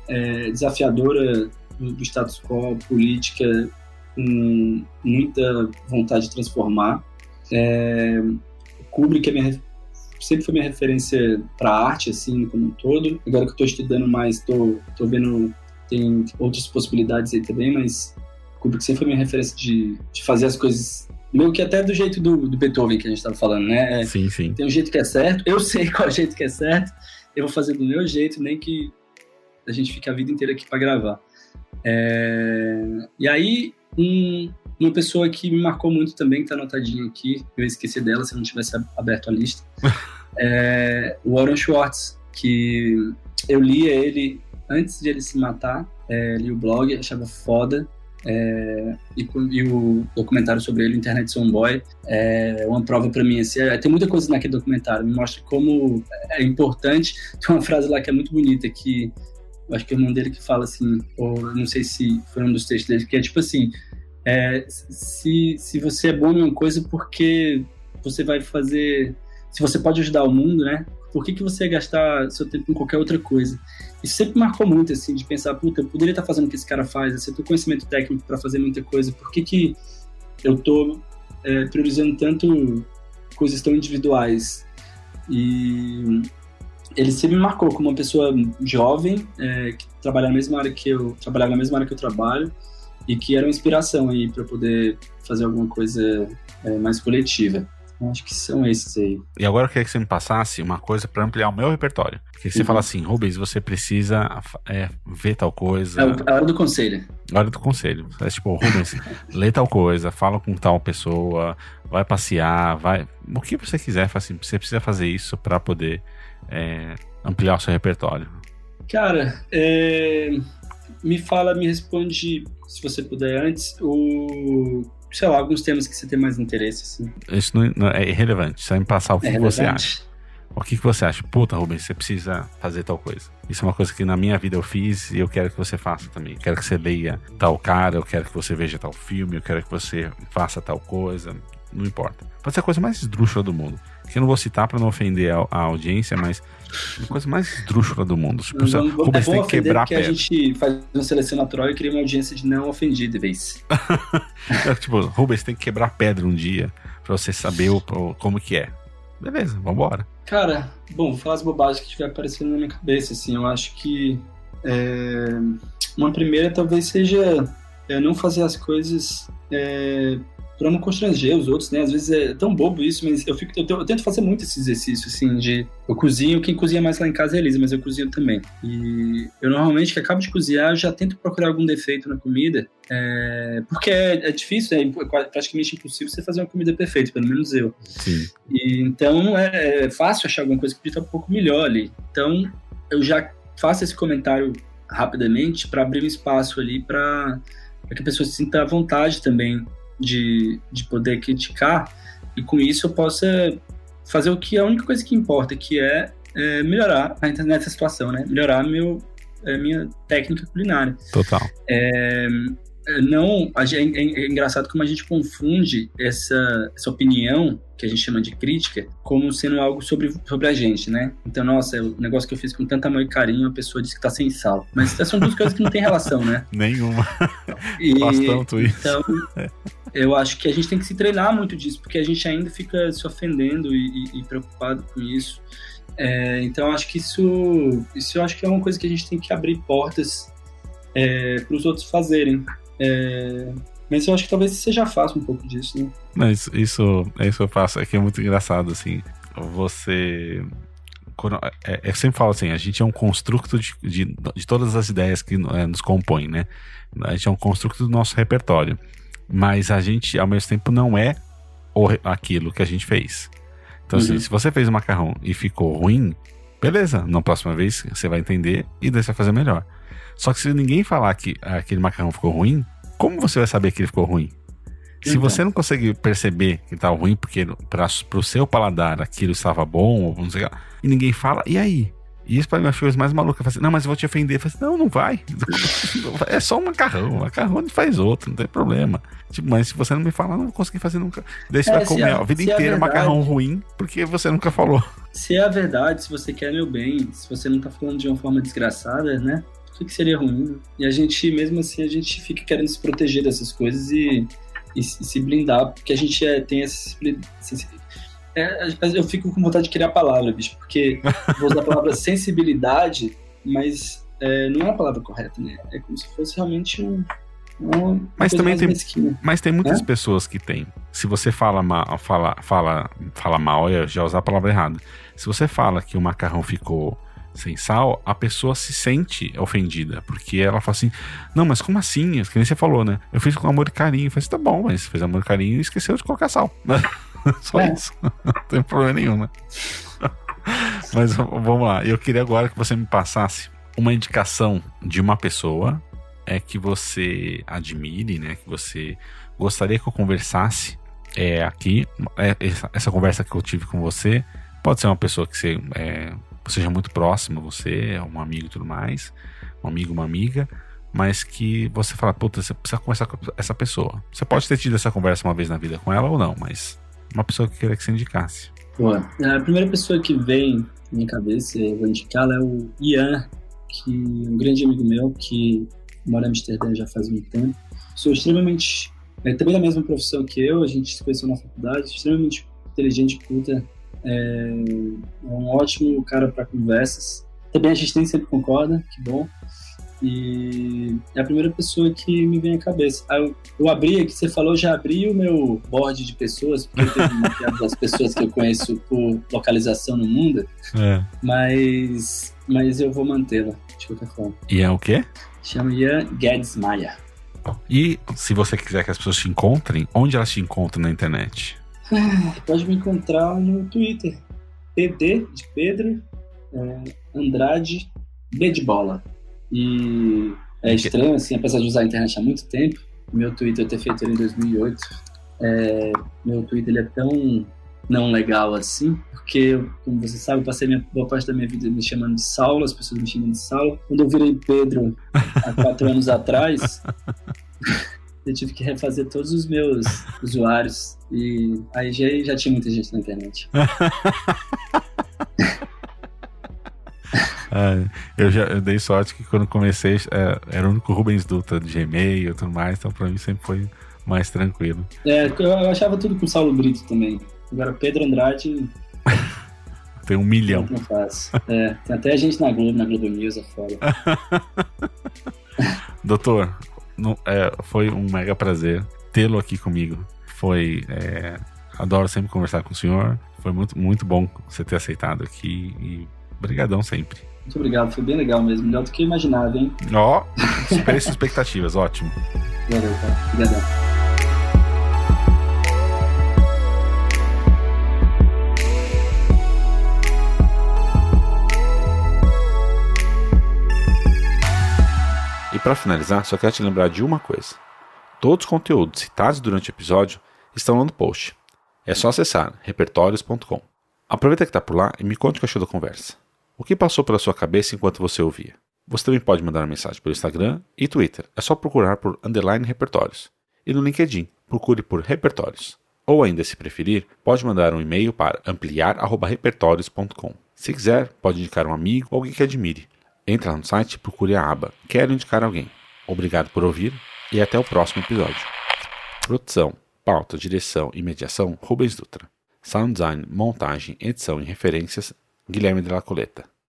Speaker 2: é desafiadora do, do status quo, política, com muita vontade de transformar. É, Kubrick é minha, sempre foi minha referência para arte, assim, como um todo. Agora que eu estou estudando mais, estou vendo tem outras possibilidades aí também, mas Kubrick sempre foi minha referência de, de fazer as coisas meio que até do jeito do, do Beethoven que a gente estava falando, né?
Speaker 1: É, sim, sim.
Speaker 2: Tem um jeito que é certo, eu sei qual é o jeito que é certo, eu vou fazer do meu jeito, nem que a gente fique a vida inteira aqui para gravar. É... E aí, um, uma pessoa que me marcou muito também, que tá anotadinha aqui, eu esqueci dela se eu não tivesse aberto a lista, é o Warren Schwartz, que eu lia ele antes de ele se matar, é, li o blog, achava foda, é, e, e, o documentário sobre ele, Internet Boy, é uma prova para mim. Assim, é, tem muita coisa naquele documentário, me mostra como é importante. Tem uma frase lá que é muito bonita, que eu acho que é o irmão dele que fala assim, ou não sei se foi um dos textos dele, que é tipo assim: é, se, se você é bom em uma coisa, porque você vai fazer. Se você pode ajudar o mundo, né? Por que, que você ia gastar seu tempo em qualquer outra coisa? Isso sempre marcou muito, assim, de pensar, puta, eu poderia estar fazendo o que esse cara faz, você tem conhecimento técnico para fazer muita coisa, por que, que eu tô é, priorizando tanto coisas tão individuais? E ele sempre me marcou como uma pessoa jovem, é, que trabalha na mesma área que eu, trabalhava na mesma área que eu trabalho, e que era uma inspiração aí para poder fazer alguma coisa é, mais coletiva. Acho que são esses aí.
Speaker 1: E agora eu queria que você me passasse uma coisa para ampliar o meu repertório. Que você uhum. fala assim, Rubens, você precisa é, ver tal coisa.
Speaker 2: É a hora do conselho.
Speaker 1: A hora do conselho. É tipo, Rubens, lê tal coisa, fala com tal pessoa, vai passear, vai. O que você quiser, assim, você precisa fazer isso para poder é, ampliar o seu repertório.
Speaker 2: Cara, é, me fala, me responde se você puder antes, o sei lá, alguns temas que você tem mais interesse, assim.
Speaker 1: Isso não, não é irrelevante, só me passar o que, é que você acha. O que, que você acha? Puta, Rubens, você precisa fazer tal coisa. Isso é uma coisa que na minha vida eu fiz e eu quero que você faça também. Eu quero que você leia tal cara, eu quero que você veja tal filme, eu quero que você faça tal coisa. Não importa. Pode ser a coisa mais esdrúxula do mundo. Que eu não vou citar para não ofender a, a, audiência, mas a coisa mais esdrúxula do mundo. Tipo, não,
Speaker 2: não, Rubens é tem que quebrar a pedra. a gente faz uma seleção natural e cria uma audiência de não ofendido, vez.
Speaker 1: é, tipo, Rubens tem que quebrar pedra um dia para você saber o, como que é. Beleza, vambora.
Speaker 2: Cara, bom, vou falar as bobagens que estiver aparecendo na minha cabeça, assim. Eu acho que é, uma primeira talvez seja é, não fazer as coisas é, para não constranger os outros, né? Às vezes é tão bobo isso, mas eu, fico, eu, eu, tento fazer muito esse exercício, assim, de eu cozinho, quem cozinha mais lá em casa é a Elisa, mas eu cozinho também. E eu normalmente, que acabo de cozinhar, já tento procurar algum defeito na comida, é, porque é, é, difícil, é praticamente impossível você fazer uma comida perfeita, pelo menos eu.
Speaker 1: Sim.
Speaker 2: E, então é, é fácil achar alguma coisa que podia estar um pouco melhor ali. Então eu já faço esse comentário rapidamente para abrir um espaço ali para que a pessoa se sinta à vontade também de, de poder criticar e com isso eu possa fazer o que é a única coisa que importa, que é, é melhorar nessa situação, né? Melhorar meu, é, minha técnica culinária.
Speaker 1: Total.
Speaker 2: É, é, não, é, é, engraçado como a gente confunde essa, essa opinião, que a gente chama de crítica, como sendo algo sobre, sobre a gente, né? Então, nossa, o negócio que eu fiz com tanto amor e carinho, a pessoa disse que tá sem sal. Mas são duas coisas que não tem relação, né?
Speaker 1: Nenhuma. E, Faz tanto isso.
Speaker 2: Então, eu acho que a gente tem que se treinar muito disso, porque a gente ainda fica se ofendendo e, e, e preocupado com isso. É, então, acho que isso, isso eu acho que é uma coisa que a gente tem que abrir portas é, para os outros fazerem. É, mas eu acho que talvez seja fácil um pouco disso, né?
Speaker 1: Mas isso, é isso que eu faço, é que é muito engraçado, assim. Você. É, eu sempre falo assim, a gente é um construto de, de, de todas as ideias que é, nos compõem, né? A gente é um construto do nosso repertório. Mas a gente, ao mesmo tempo, não é o, aquilo que a gente fez. Então, assim,
Speaker 2: Uhum.
Speaker 1: se você fez o macarrão e ficou ruim, beleza, na próxima vez você vai entender e daí você vai fazer melhor. Só que se ninguém falar que aquele macarrão ficou ruim, como você vai saber que ele ficou ruim? Se
Speaker 2: Então.
Speaker 1: você não consegue perceber que tá ruim, porque para o seu paladar aquilo estava bom, ou não sei o que e ninguém fala, e aí? E isso para mim é a coisa mais maluca. Eu falei assim, não, mas eu vou te ofender. Eu falei assim, não, não vai. É só um macarrão. Macarrão ele faz outro, não tem problema. Tipo, mas se você não me falar, não vou conseguir fazer nunca. Daí você
Speaker 2: É,
Speaker 1: vai
Speaker 2: se
Speaker 1: comer
Speaker 2: é-
Speaker 1: a vida
Speaker 2: se
Speaker 1: inteira
Speaker 2: verdade.
Speaker 1: macarrão ruim, porque você nunca falou.
Speaker 2: Se é a verdade, se você quer meu bem, se você não tá falando de uma forma desgraçada, né? Por que, seria ruim? E a gente, mesmo assim, a gente fica querendo se proteger dessas coisas e, e se blindar, porque a gente é, tem essa. essa- é, eu fico com vontade de criar a palavra, bicho, porque vou usar a palavra sensibilidade, mas é, não é a palavra correta, né? É como se fosse realmente um.
Speaker 1: Mas também tem-
Speaker 2: mesquinha.
Speaker 1: Mas tem muitas
Speaker 2: É?
Speaker 1: pessoas que têm. Se você fala mal, fala, fala, fala mal, eu já usar a palavra errada. Se você fala que o macarrão ficou sem sal, a pessoa se sente ofendida. Porque ela fala assim: Não, mas como assim? Que nem você falou, né? Eu fiz com amor e carinho. Eu falei assim: tá bom, mas fez amor e carinho e esqueceu de colocar sal. Só
Speaker 2: É.
Speaker 1: isso. Não tem problema nenhum, né? mas vamos lá. Eu queria agora que você me passasse uma indicação de uma pessoa é que você admire, né? Que você gostaria que eu conversasse é, aqui. É, essa, essa conversa que eu tive com você pode ser uma pessoa que você é, seja muito próxima a você, é um amigo e tudo mais, um amigo, uma amiga, mas que você fala, puta, você precisa conversar com essa pessoa. Você pode ter tido essa conversa uma vez na vida com ela ou não, mas uma pessoa que eu queria que você indicasse.
Speaker 2: Boa. A primeira pessoa que vem na minha cabeça, eu vou indicá-la, é o Ian, que é um grande amigo meu, que mora em Amsterdã já faz muito tempo. Sou extremamente. É também da mesma profissão que eu, a gente se conheceu na faculdade, extremamente inteligente, puta. É, é um ótimo cara para conversas. Também a gente nem sempre concorda, que bom. E é a primeira pessoa que me vem à cabeça. Aí eu, eu abri aqui, você falou, já abri o meu board de pessoas, porque eu tenho mapeado das pessoas que eu conheço por localização no mundo,
Speaker 1: É.
Speaker 2: mas, mas eu vou mantê-la, de qualquer forma.
Speaker 1: E é o quê?
Speaker 2: Chama Ian Guedes Maia.
Speaker 1: E se você quiser que as pessoas te encontrem, onde elas te encontram na internet?
Speaker 2: Pode me encontrar no Twitter. PD de Pedro, é, Andrade, B de bola. E é estranho, assim, apesar de usar a internet há muito tempo, meu Twitter eu ter feito ele em 2008, é, meu Twitter ele é tão não legal assim, porque, como você sabe, eu passei minha, boa parte da minha vida me chamando de Saulo, as pessoas me chamam de Saulo. Quando eu virei Pedro há quatro anos atrás, eu tive que refazer todos os meus usuários e aí já, já tinha muita gente na internet.
Speaker 1: Ah, eu já eu dei sorte que quando comecei é, era o único Rubens Dutra de Gmail e tudo mais, então pra mim sempre foi mais tranquilo.
Speaker 2: É, eu, achava tudo com Saulo Brito também. Agora Pedro Andrade
Speaker 1: Tem um milhão.
Speaker 2: não faz. É, tem até gente na Globo, na Globo News afora.
Speaker 1: Doutor, não- é, foi um mega prazer tê-lo aqui comigo. Foi. é, adoro sempre conversar com o senhor. Foi muito, muito bom você ter aceitado aqui e brigadão sempre.
Speaker 2: Muito obrigado, foi bem legal mesmo. Melhor do que eu imaginava, hein?
Speaker 1: Ó, superei suas expectativas, ótimo.
Speaker 2: Valeu, cara. Obrigadão.
Speaker 1: Para finalizar, só quero te lembrar de uma coisa. Todos os conteúdos citados durante o episódio estão lá no post. É só acessar repertórios.com. Aproveita que está por lá e me conte o que achou da conversa. O que passou pela sua cabeça enquanto você ouvia? Você também pode mandar uma mensagem pelo Instagram e Twitter. É só procurar por underline repertórios. E no LinkedIn, procure por repertórios. Ou ainda, se preferir, pode mandar um e-mail para ampliar.repertórios.com. Se quiser, pode indicar um amigo ou alguém que admire. Entra lá no site e procure a aba Quero indicar alguém. Obrigado por ouvir e até o próximo episódio. Produção, pauta, direção e mediação Rubens Dutra. Sound design, montagem, edição e referências Guilherme de la Coleta.